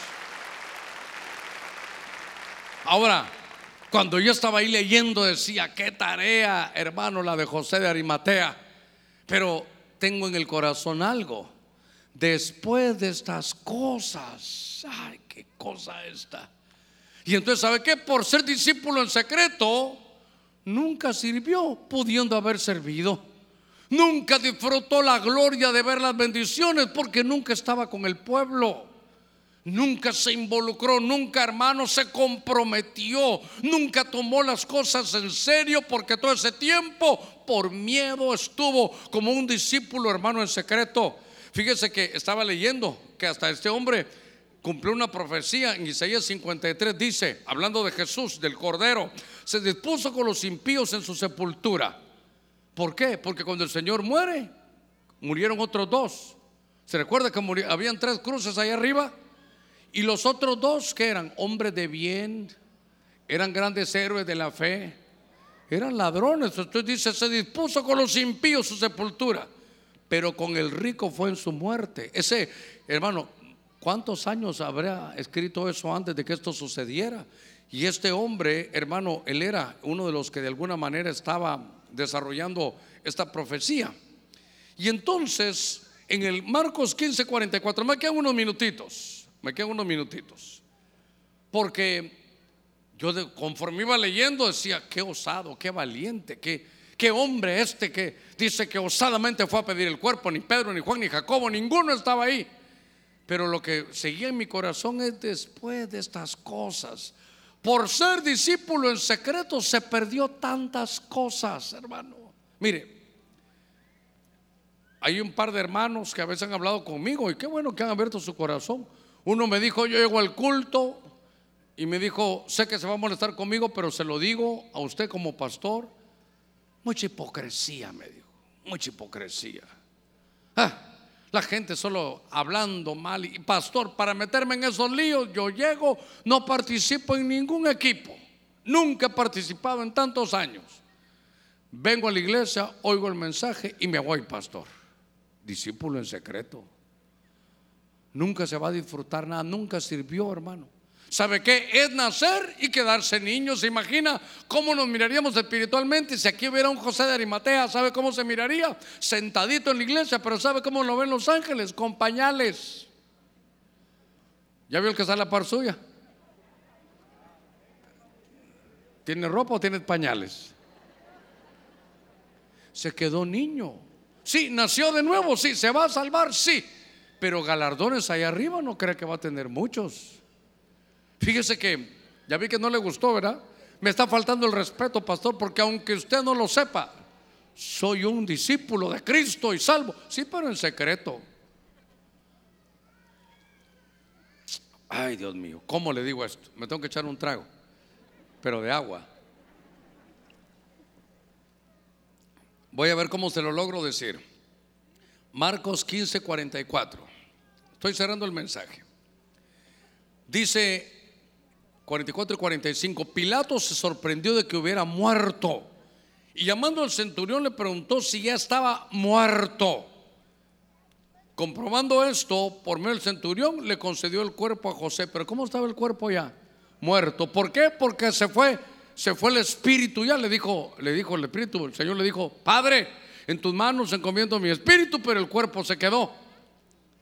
S1: Ahora, cuando yo estaba ahí leyendo decía, qué tarea, hermano, la de José de Arimatea. Pero tengo en el corazón algo. Después de estas cosas, ay, qué cosa esta. Y entonces, ¿sabe qué? Por ser discípulo en secreto, nunca sirvió pudiendo haber servido. Nunca disfrutó la gloria de ver las bendiciones porque nunca estaba con el pueblo. Nunca se involucró, nunca hermano se comprometió, nunca tomó las cosas en serio porque todo ese tiempo por miedo estuvo como un discípulo hermano en secreto. Fíjese que estaba leyendo que hasta este hombre cumplió una profecía en Isaías 53, dice, hablando de Jesús, del Cordero, se dispuso con los impíos en su sepultura. ¿Por qué? Porque cuando el Señor muere, murieron otros dos. ¿Se recuerda que habían tres cruces ahí arriba? Y los otros dos que eran hombres de bien, eran grandes héroes de la fe, eran ladrones. Entonces dice, se dispuso con los impíos su sepultura, pero con el rico fue en su muerte. Ese, hermano, ¿cuántos años habría escrito eso antes de que esto sucediera? Y este hombre, hermano, él era uno de los que de alguna manera estaba desarrollando esta profecía. Y entonces, en el Marcos 15, 44, me quedan unos minutitos. Me quedan unos minutitos. Porque yo conforme iba leyendo decía, qué osado, qué valiente, qué, qué hombre este que dice que osadamente fue a pedir el cuerpo, ni Pedro, ni Juan, ni Jacobo, ninguno estaba ahí. Pero lo que seguía en mi corazón es después de estas cosas. Por ser discípulo en secreto se perdió tantas cosas, hermano. Mire, hay un par de hermanos que a veces han hablado conmigo y qué bueno que han abierto su corazón. Uno me dijo, yo llego al culto y me dijo, sé que se va a molestar conmigo, pero se lo digo a usted como pastor. Mucha hipocresía, me dijo, mucha hipocresía. Ah, la gente solo hablando mal. Y pastor, para meterme en esos líos, yo llego, no participo en ningún equipo. Nunca he participado en tantos años. Vengo a la iglesia, oigo el mensaje y me voy, pastor. Discípulo en secreto nunca se va a disfrutar nada, nunca sirvió, hermano. ¿Sabe qué? Es nacer y quedarse niño. ¿Se imagina cómo nos miraríamos espiritualmente si aquí hubiera un José de Arimatea? ¿Sabe cómo se miraría? Sentadito en la iglesia, pero ¿sabe cómo lo ven los ángeles? Con pañales. ¿Ya vio el que sale a par suya? ¿Tiene ropa o tiene pañales? Se quedó niño. Sí, nació de nuevo, sí, se va a salvar, sí pero galardones ahí arriba no cree que va a tener muchos. Fíjese que, ya vi que no le gustó, ¿verdad? Me está faltando el respeto, pastor, porque aunque usted no lo sepa, soy un discípulo de Cristo y salvo. Sí, pero en secreto. Ay, Dios mío, ¿cómo le digo esto? Me tengo que echar un trago, pero de agua. Voy a ver cómo se lo logro decir. Marcos 15, 44. Estoy cerrando el mensaje. Dice 44 y 45, Pilato se sorprendió de que hubiera muerto y llamando al centurión le preguntó si ya estaba muerto. Comprobando esto, por medio del centurión le concedió el cuerpo a José. Pero ¿cómo estaba el cuerpo ya? Muerto. ¿Por qué? Porque se fue, se fue el espíritu ya, le dijo, le dijo el espíritu, el Señor le dijo, Padre, en tus manos encomiendo mi espíritu, pero el cuerpo se quedó.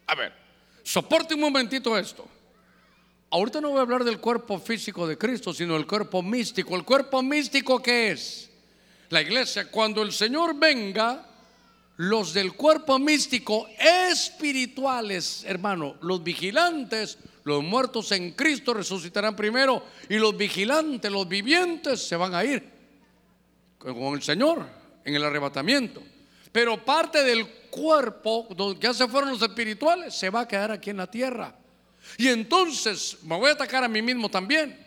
S1: A ver, soporte un momentito esto. Ahorita no voy a hablar del cuerpo físico de Cristo, sino del cuerpo místico. ¿El cuerpo místico qué es? La iglesia, cuando el Señor venga, los del cuerpo místico espirituales, hermano, los vigilantes, los muertos en Cristo resucitarán primero y los vigilantes, los vivientes se van a ir con el Señor en el arrebatamiento. Pero parte del cuerpo, donde ya se fueron los espirituales, se va a quedar aquí en la tierra. Y entonces me voy a atacar a mí mismo también.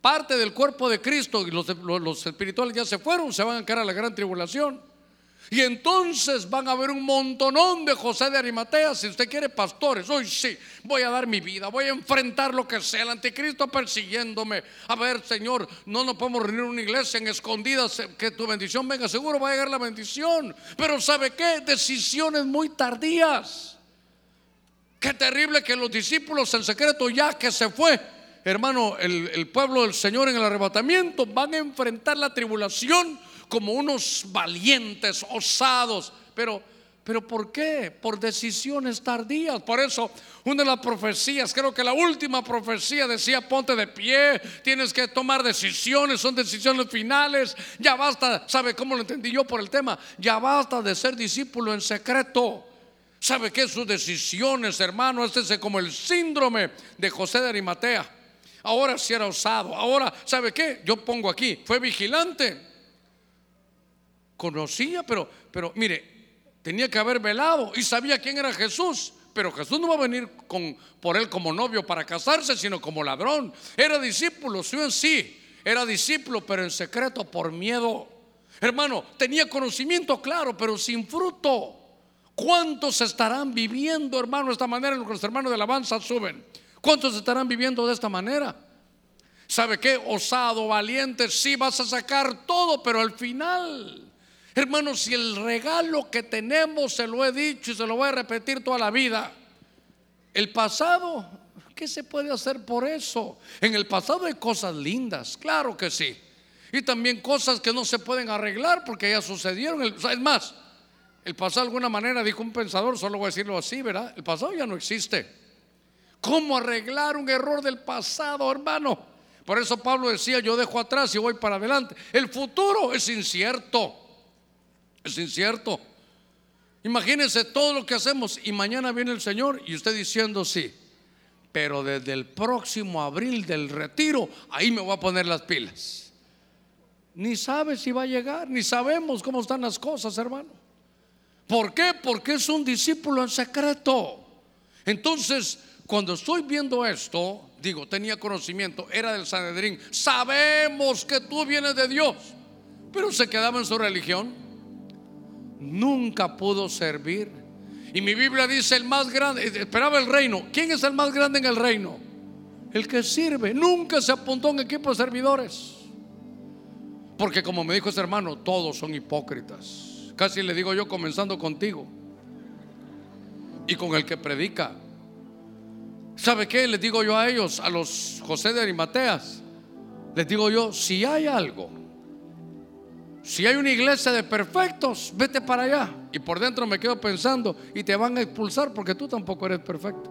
S1: Parte del cuerpo de Cristo y los, los espirituales ya se fueron, se van a quedar a la gran tribulación. Y entonces van a haber un montonón de José de Arimatea. Si usted quiere pastores, hoy sí, voy a dar mi vida, voy a enfrentar lo que sea, el anticristo persiguiéndome. A ver, Señor, no nos podemos reunir en una iglesia en escondidas, que tu bendición venga, seguro va a llegar la bendición. Pero ¿sabe qué? Decisiones muy tardías. Qué terrible que los discípulos en secreto, ya que se fue, hermano, el, el pueblo del Señor en el arrebatamiento, van a enfrentar la tribulación como unos valientes, osados, pero pero ¿por qué? Por decisiones tardías. Por eso, una de las profecías, creo que la última profecía decía, ponte de pie, tienes que tomar decisiones, son decisiones finales. Ya basta, ¿sabe cómo lo entendí yo por el tema? Ya basta de ser discípulo en secreto. ¿Sabe qué? Sus decisiones, hermano, este es como el síndrome de José de Arimatea. Ahora sí era osado. Ahora, ¿sabe qué? Yo pongo aquí, fue vigilante. Conocía, pero, pero mire, tenía que haber velado y sabía quién era Jesús. Pero Jesús no va a venir con, por él como novio para casarse, sino como ladrón. Era discípulo, sí en sí. Era discípulo, pero en secreto por miedo. Hermano, tenía conocimiento claro, pero sin fruto. ¿Cuántos estarán viviendo, hermano, de esta manera en lo que los hermanos de alabanza suben? ¿Cuántos estarán viviendo de esta manera? ¿Sabe qué? Osado, valiente, sí vas a sacar todo, pero al final, hermano, si el regalo que tenemos, se lo he dicho y se lo voy a repetir toda la vida, el pasado, ¿qué se puede hacer por eso? En el pasado hay cosas lindas, claro que sí. Y también cosas que no se pueden arreglar porque ya sucedieron. Es más, el pasado de alguna manera, dijo un pensador, solo voy a decirlo así, ¿verdad? El pasado ya no existe. ¿Cómo arreglar un error del pasado, hermano? Por eso Pablo decía, yo dejo atrás y voy para adelante. El futuro es incierto. Es incierto. Imagínense todo lo que hacemos y mañana viene el Señor y usted diciendo sí. Pero desde el próximo abril del retiro, ahí me voy a poner las pilas. Ni sabe si va a llegar, ni sabemos cómo están las cosas, hermano. ¿Por qué? Porque es un discípulo en secreto. Entonces, cuando estoy viendo esto, digo, tenía conocimiento, era del Sanedrín, sabemos que tú vienes de Dios, pero se quedaba en su religión, nunca pudo servir. Y mi Biblia dice el más grande, eh, esperaba el reino. ¿Quién es el más grande en el reino? El que sirve. Nunca se apuntó en equipo de servidores. Porque como me dijo ese hermano, todos son hipócritas. Casi le digo yo comenzando contigo. Y con el que predica. ¿Sabe qué? Les digo yo a ellos, a los José de Arimateas. Les digo yo, si hay algo, si hay una iglesia de perfectos, vete para allá. Y por dentro me quedo pensando, y te van a expulsar porque tú tampoco eres perfecto.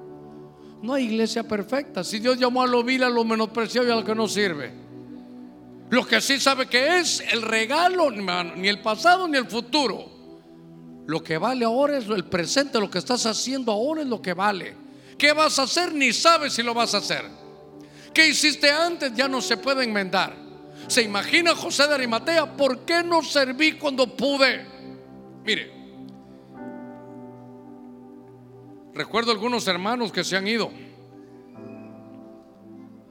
S1: No hay iglesia perfecta. Si Dios llamó a lo vil, a lo menospreciado y a lo que no sirve. Lo que sí sabe que es el regalo, ni el pasado ni el futuro. Lo que vale ahora es el presente, lo que estás haciendo ahora es lo que vale. ¿Qué vas a hacer? Ni sabes si lo vas a hacer. ¿Qué hiciste antes? Ya no se puede enmendar. ¿Se imagina José de Arimatea? ¿Por qué no serví cuando pude? Mire, recuerdo algunos hermanos que se han ido.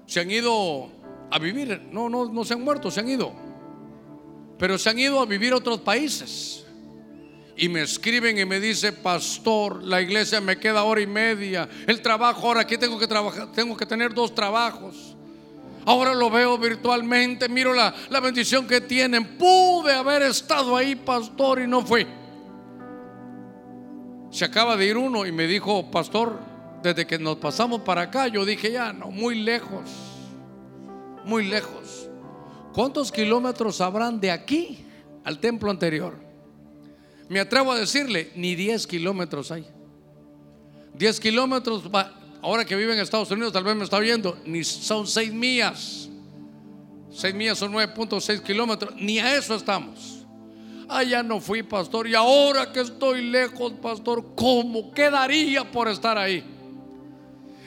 S1: Se han ido a vivir. No, no, no se han muerto, se han ido. Pero se han ido a vivir a otros países. Y me escriben y me dice, pastor, la iglesia me queda hora y media. El trabajo, ahora aquí tengo que trabajar, tengo que tener dos trabajos. Ahora lo veo virtualmente, miro la, la bendición que tienen. Pude haber estado ahí, pastor, y no fui. Se acaba de ir uno y me dijo, pastor, desde que nos pasamos para acá, yo dije, ya no, muy lejos muy lejos. ¿Cuántos kilómetros habrán de aquí al templo anterior? Me atrevo a decirle, ni 10 kilómetros hay. 10 kilómetros, ahora que vive en Estados Unidos, tal vez me está viendo, ni son 6 millas. 6 millas son 9.6 kilómetros, ni a eso estamos. Allá no fui pastor y ahora que estoy lejos, pastor, ¿cómo quedaría por estar ahí?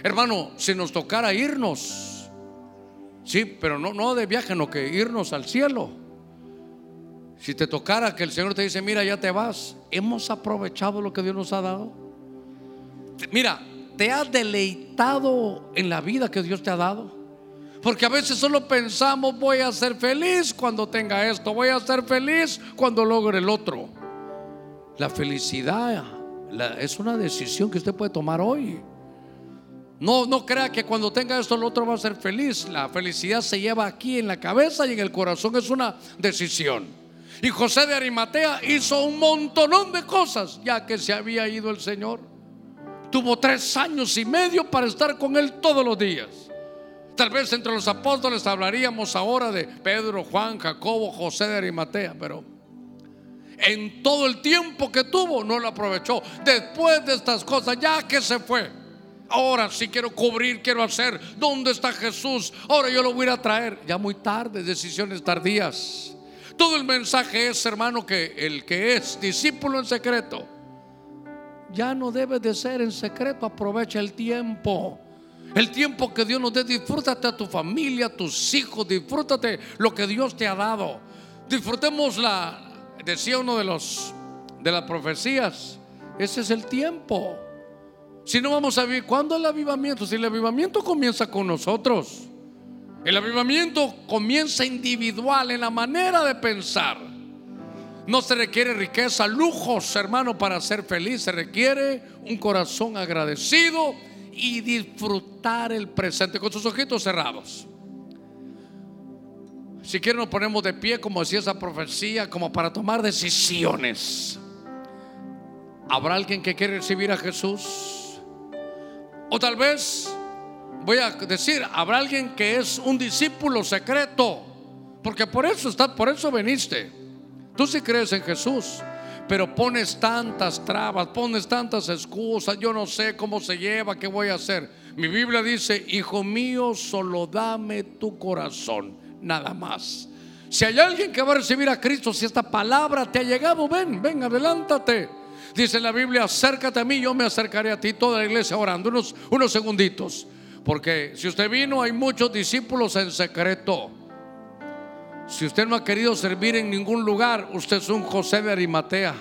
S1: Hermano, si nos tocara irnos, Sí, pero no, no de viaje, no que irnos al cielo. Si te tocara que el Señor te dice, mira, ya te vas, hemos aprovechado lo que Dios nos ha dado. Mira, te has deleitado en la vida que Dios te ha dado. Porque a veces solo pensamos, voy a ser feliz cuando tenga esto, voy a ser feliz cuando logre el otro. La felicidad es una decisión que usted puede tomar hoy. No, no crea que cuando tenga esto el otro va a ser feliz. La felicidad se lleva aquí en la cabeza y en el corazón. Es una decisión. Y José de Arimatea hizo un montonón de cosas ya que se había ido el Señor. Tuvo tres años y medio para estar con él todos los días. Tal vez entre los apóstoles hablaríamos ahora de Pedro, Juan, Jacobo, José de Arimatea, pero en todo el tiempo que tuvo no lo aprovechó. Después de estas cosas, ya que se fue, Ahora sí quiero cubrir, quiero hacer. ¿Dónde está Jesús? Ahora yo lo voy a traer. Ya muy tarde, decisiones tardías. Todo el mensaje es, hermano, que el que es discípulo en secreto ya no debe de ser en secreto, aprovecha el tiempo. El tiempo que Dios nos dé, disfrútate a tu familia, a tus hijos, disfrútate lo que Dios te ha dado. Disfrutemos la, decía uno de los de las profecías, ese es el tiempo. Si no vamos a vivir, ¿cuándo el avivamiento? Si el avivamiento comienza con nosotros. El avivamiento comienza individual en la manera de pensar. No se requiere riqueza, lujos, hermano, para ser feliz. Se requiere un corazón agradecido y disfrutar el presente con sus ojitos cerrados. Si quieren nos ponemos de pie, como decía esa profecía, como para tomar decisiones. ¿Habrá alguien que quiere recibir a Jesús? O tal vez, voy a decir, habrá alguien que es un discípulo secreto, porque por eso está, por eso veniste. Tú sí crees en Jesús, pero pones tantas trabas, pones tantas excusas, yo no sé cómo se lleva, qué voy a hacer. Mi Biblia dice, hijo mío, solo dame tu corazón, nada más. Si hay alguien que va a recibir a Cristo, si esta palabra te ha llegado, ven, ven, adelántate. Dice la Biblia, acércate a mí, yo me acercaré a ti, toda la iglesia orando, unos, unos segunditos. Porque si usted vino, hay muchos discípulos en secreto. Si usted no ha querido servir en ningún lugar, usted es un José de Arimatea.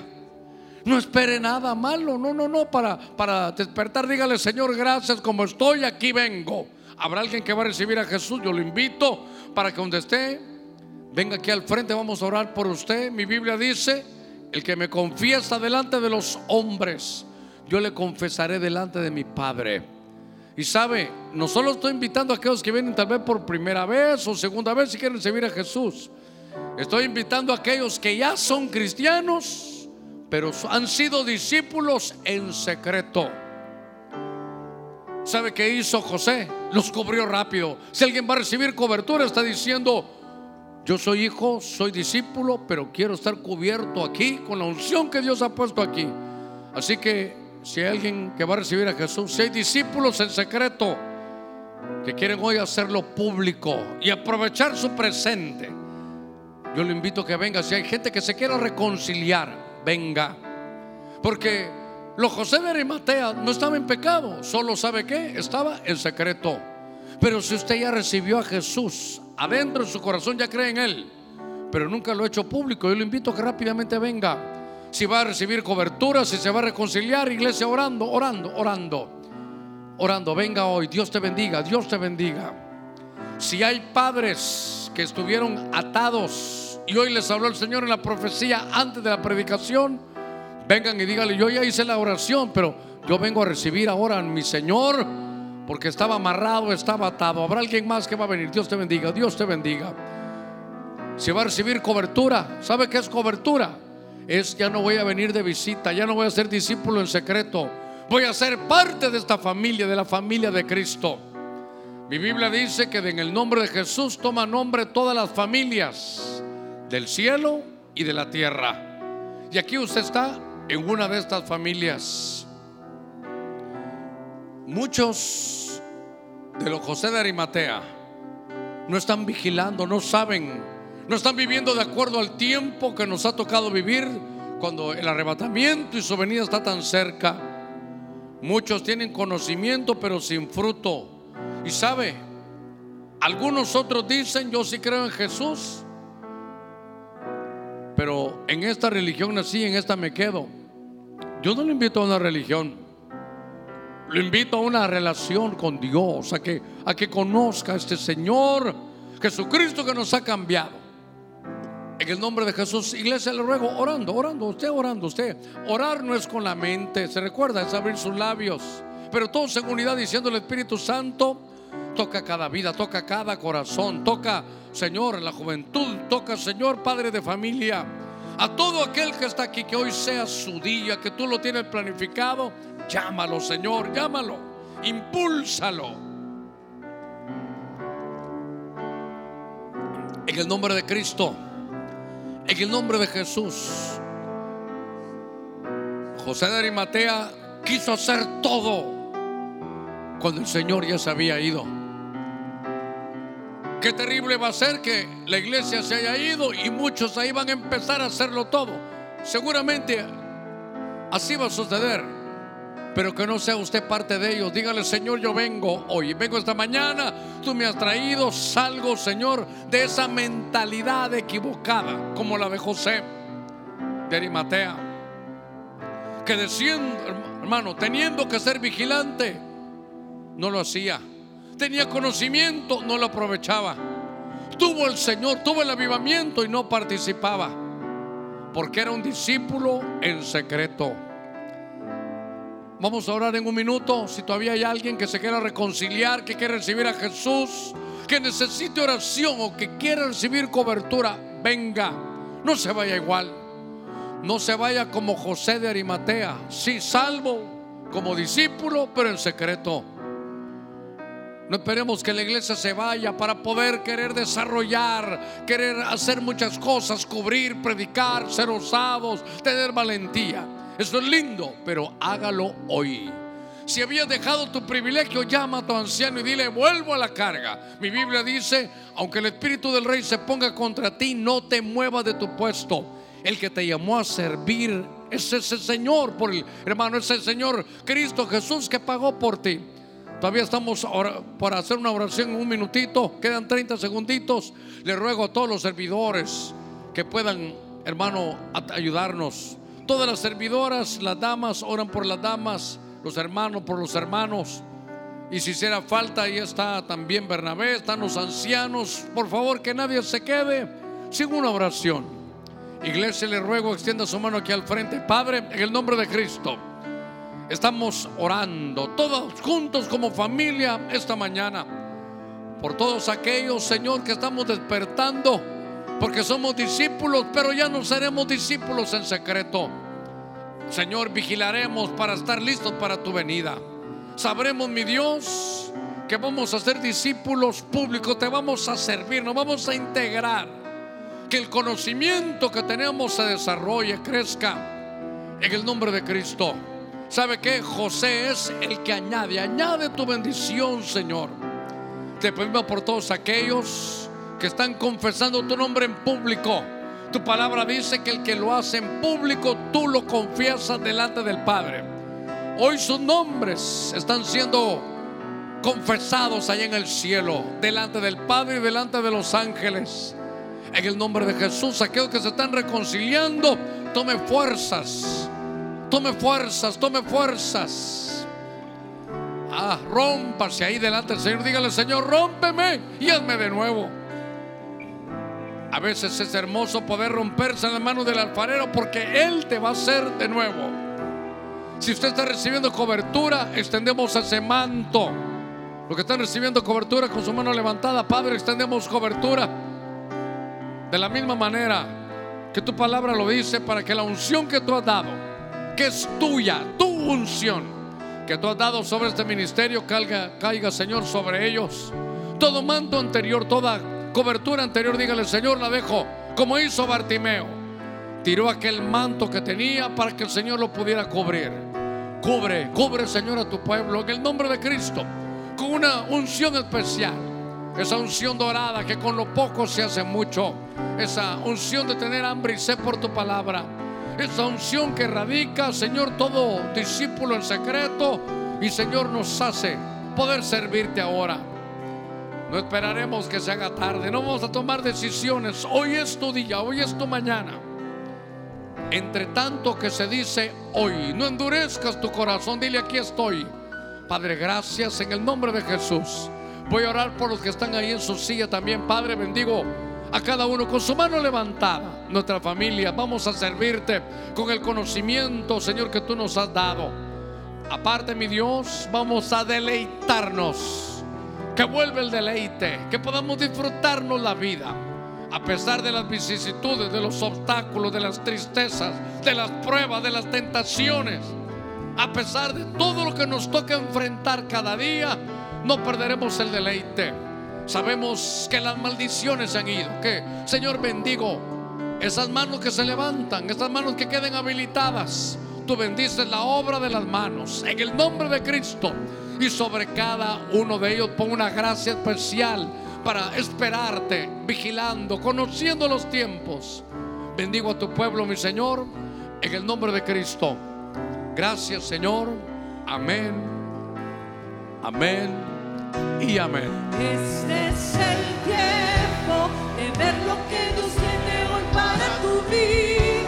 S1: No espere nada malo, no, no, no, para, para despertar, dígale, Señor, gracias, como estoy, aquí vengo. Habrá alguien que va a recibir a Jesús, yo lo invito para que donde esté, venga aquí al frente, vamos a orar por usted. Mi Biblia dice, el que me confiesa delante de los hombres, yo le confesaré delante de mi Padre. Y sabe, no solo estoy invitando a aquellos que vienen tal vez por primera vez o segunda vez si quieren recibir a Jesús. Estoy invitando a aquellos que ya son cristianos, pero han sido discípulos en secreto. ¿Sabe qué hizo José? Los cubrió rápido. Si alguien va a recibir cobertura, está diciendo, yo soy hijo, soy discípulo, pero quiero estar cubierto aquí con la unción que Dios ha puesto aquí. Así que si hay alguien que va a recibir a Jesús, si hay discípulos en secreto que quieren hoy hacerlo público y aprovechar su presente, yo le invito a que venga. Si hay gente que se quiera reconciliar, venga. Porque los José de Arimatea no estaba en pecado, solo sabe que estaba en secreto. Pero si usted ya recibió a Jesús adentro de su corazón, ya cree en Él, pero nunca lo ha hecho público, yo le invito a que rápidamente venga si va a recibir cobertura, si se va a reconciliar, iglesia orando, orando, orando, orando. Venga hoy, Dios te bendiga, Dios te bendiga. Si hay padres que estuvieron atados y hoy les habló el Señor en la profecía antes de la predicación, vengan y díganle, yo ya hice la oración, pero yo vengo a recibir ahora a mi Señor porque estaba amarrado, estaba atado. Habrá alguien más que va a venir. Dios te bendiga, Dios te bendiga. Si va a recibir cobertura, ¿sabe qué es cobertura? Es ya no voy a venir de visita, ya no voy a ser discípulo en secreto, voy a ser parte de esta familia, de la familia de Cristo. Mi Biblia dice que en el nombre de Jesús toma nombre todas las familias del cielo y de la tierra. Y aquí usted está en una de estas familias. Muchos de los José de Arimatea no están vigilando, no saben no están viviendo de acuerdo al tiempo que nos ha tocado vivir cuando el arrebatamiento y su venida está tan cerca. Muchos tienen conocimiento pero sin fruto. Y sabe, algunos otros dicen, yo sí creo en Jesús, pero en esta religión nací, en esta me quedo. Yo no le invito a una religión, lo invito a una relación con Dios, a que, a que conozca a este Señor Jesucristo que nos ha cambiado. En el nombre de Jesús, iglesia, le ruego, orando, orando, usted orando, usted. Orar no es con la mente, se recuerda, es abrir sus labios. Pero todo seguridad diciendo el Espíritu Santo, toca cada vida, toca cada corazón, toca, Señor, la juventud, toca, Señor, Padre de familia. A todo aquel que está aquí, que hoy sea su día, que tú lo tienes planificado, llámalo, Señor, llámalo, impúlsalo. En el nombre de Cristo. En el nombre de Jesús. José de Arimatea quiso hacer todo cuando el Señor ya se había ido. Qué terrible va a ser que la iglesia se haya ido y muchos ahí van a empezar a hacerlo todo. Seguramente así va a suceder. Pero que no sea usted parte de ellos. Dígale, Señor, yo vengo hoy, vengo esta mañana, tú me has traído, salgo, Señor, de esa mentalidad equivocada, como la de José de Arimatea, que diciendo, hermano, teniendo que ser vigilante, no lo hacía. Tenía conocimiento, no lo aprovechaba. Tuvo el Señor, tuvo el avivamiento y no participaba, porque era un discípulo en secreto. Vamos a orar en un minuto. Si todavía hay alguien que se quiera reconciliar, que quiera recibir a Jesús, que necesite oración o que quiera recibir cobertura, venga. No se vaya igual. No se vaya como José de Arimatea. Sí, salvo como discípulo, pero en secreto. No esperemos que la iglesia se vaya para poder querer desarrollar, querer hacer muchas cosas, cubrir, predicar, ser osados, tener valentía. Eso es lindo, pero hágalo hoy. Si habías dejado tu privilegio, llama a tu anciano y dile, vuelvo a la carga. Mi Biblia dice, aunque el Espíritu del Rey se ponga contra ti, no te muevas de tu puesto. El que te llamó a servir es ese Señor, por el, hermano, es el Señor Cristo Jesús que pagó por ti. Todavía estamos por hacer una oración en un minutito, quedan 30 segunditos. Le ruego a todos los servidores que puedan, hermano, ayudarnos Todas las servidoras, las damas, oran por las damas, los hermanos por los hermanos. Y si hiciera falta, ahí está también Bernabé, están los ancianos. Por favor, que nadie se quede sin una oración. Iglesia, le ruego, extienda su mano aquí al frente. Padre, en el nombre de Cristo, estamos orando todos juntos como familia esta mañana. Por todos aquellos, Señor, que estamos despertando porque somos discípulos, pero ya no seremos discípulos en secreto. Señor, vigilaremos para estar listos para tu venida. Sabremos, mi Dios, que vamos a ser discípulos públicos, te vamos a servir, nos vamos a integrar. Que el conocimiento que tenemos se desarrolle, crezca en el nombre de Cristo. ¿Sabe que José es el que añade, añade tu bendición, Señor. Te pedimos por todos aquellos que están confesando tu nombre en público. Tu palabra dice que el que lo hace en público, tú lo confiesas delante del Padre. Hoy sus nombres están siendo confesados allá en el cielo, delante del Padre y delante de los ángeles. En el nombre de Jesús, aquellos que se están reconciliando, tome fuerzas, tome fuerzas, tome fuerzas. Ah, rómpase ahí delante del Señor. Dígale, Señor, rómpeme y hazme de nuevo. A veces es hermoso poder romperse en la mano del alfarero porque Él te va a hacer de nuevo. Si usted está recibiendo cobertura, extendemos ese manto. Los que están recibiendo cobertura con su mano levantada, Padre, extendemos cobertura. De la misma manera que tu palabra lo dice, para que la unción que tú has dado, que es tuya, tu unción, que tú has dado sobre este ministerio, caiga, caiga Señor, sobre ellos. Todo manto anterior, toda cobertura anterior, dígale, Señor, la dejo como hizo Bartimeo. Tiró aquel manto que tenía para que el Señor lo pudiera cubrir. Cubre, cubre, Señor, a tu pueblo en el nombre de Cristo, con una unción especial. Esa unción dorada que con lo poco se hace mucho. Esa unción de tener hambre y sed por tu palabra. Esa unción que radica, Señor, todo discípulo en secreto. Y Señor nos hace poder servirte ahora. No esperaremos que se haga tarde. No vamos a tomar decisiones. Hoy es tu día, hoy es tu mañana. Entre tanto que se dice hoy, no endurezcas tu corazón. Dile aquí estoy. Padre, gracias en el nombre de Jesús. Voy a orar por los que están ahí en su silla también. Padre, bendigo a cada uno con su mano levantada. Nuestra familia, vamos a servirte con el conocimiento, Señor, que tú nos has dado. Aparte, mi Dios, vamos a deleitarnos que vuelve el deleite, que podamos disfrutarnos la vida. A pesar de las vicisitudes, de los obstáculos, de las tristezas, de las pruebas, de las tentaciones, a pesar de todo lo que nos toca enfrentar cada día, no perderemos el deleite. Sabemos que las maldiciones han ido, que Señor bendigo esas manos que se levantan, esas manos que queden habilitadas. Tú bendices la obra de las manos en el nombre de Cristo y sobre cada uno de ellos pon una gracia especial para esperarte, vigilando, conociendo los tiempos. Bendigo a tu pueblo, mi Señor, en el nombre de Cristo. Gracias, Señor. Amén, amén y amén.
S2: Este es el tiempo de ver lo que Dios tiene hoy para tu vida,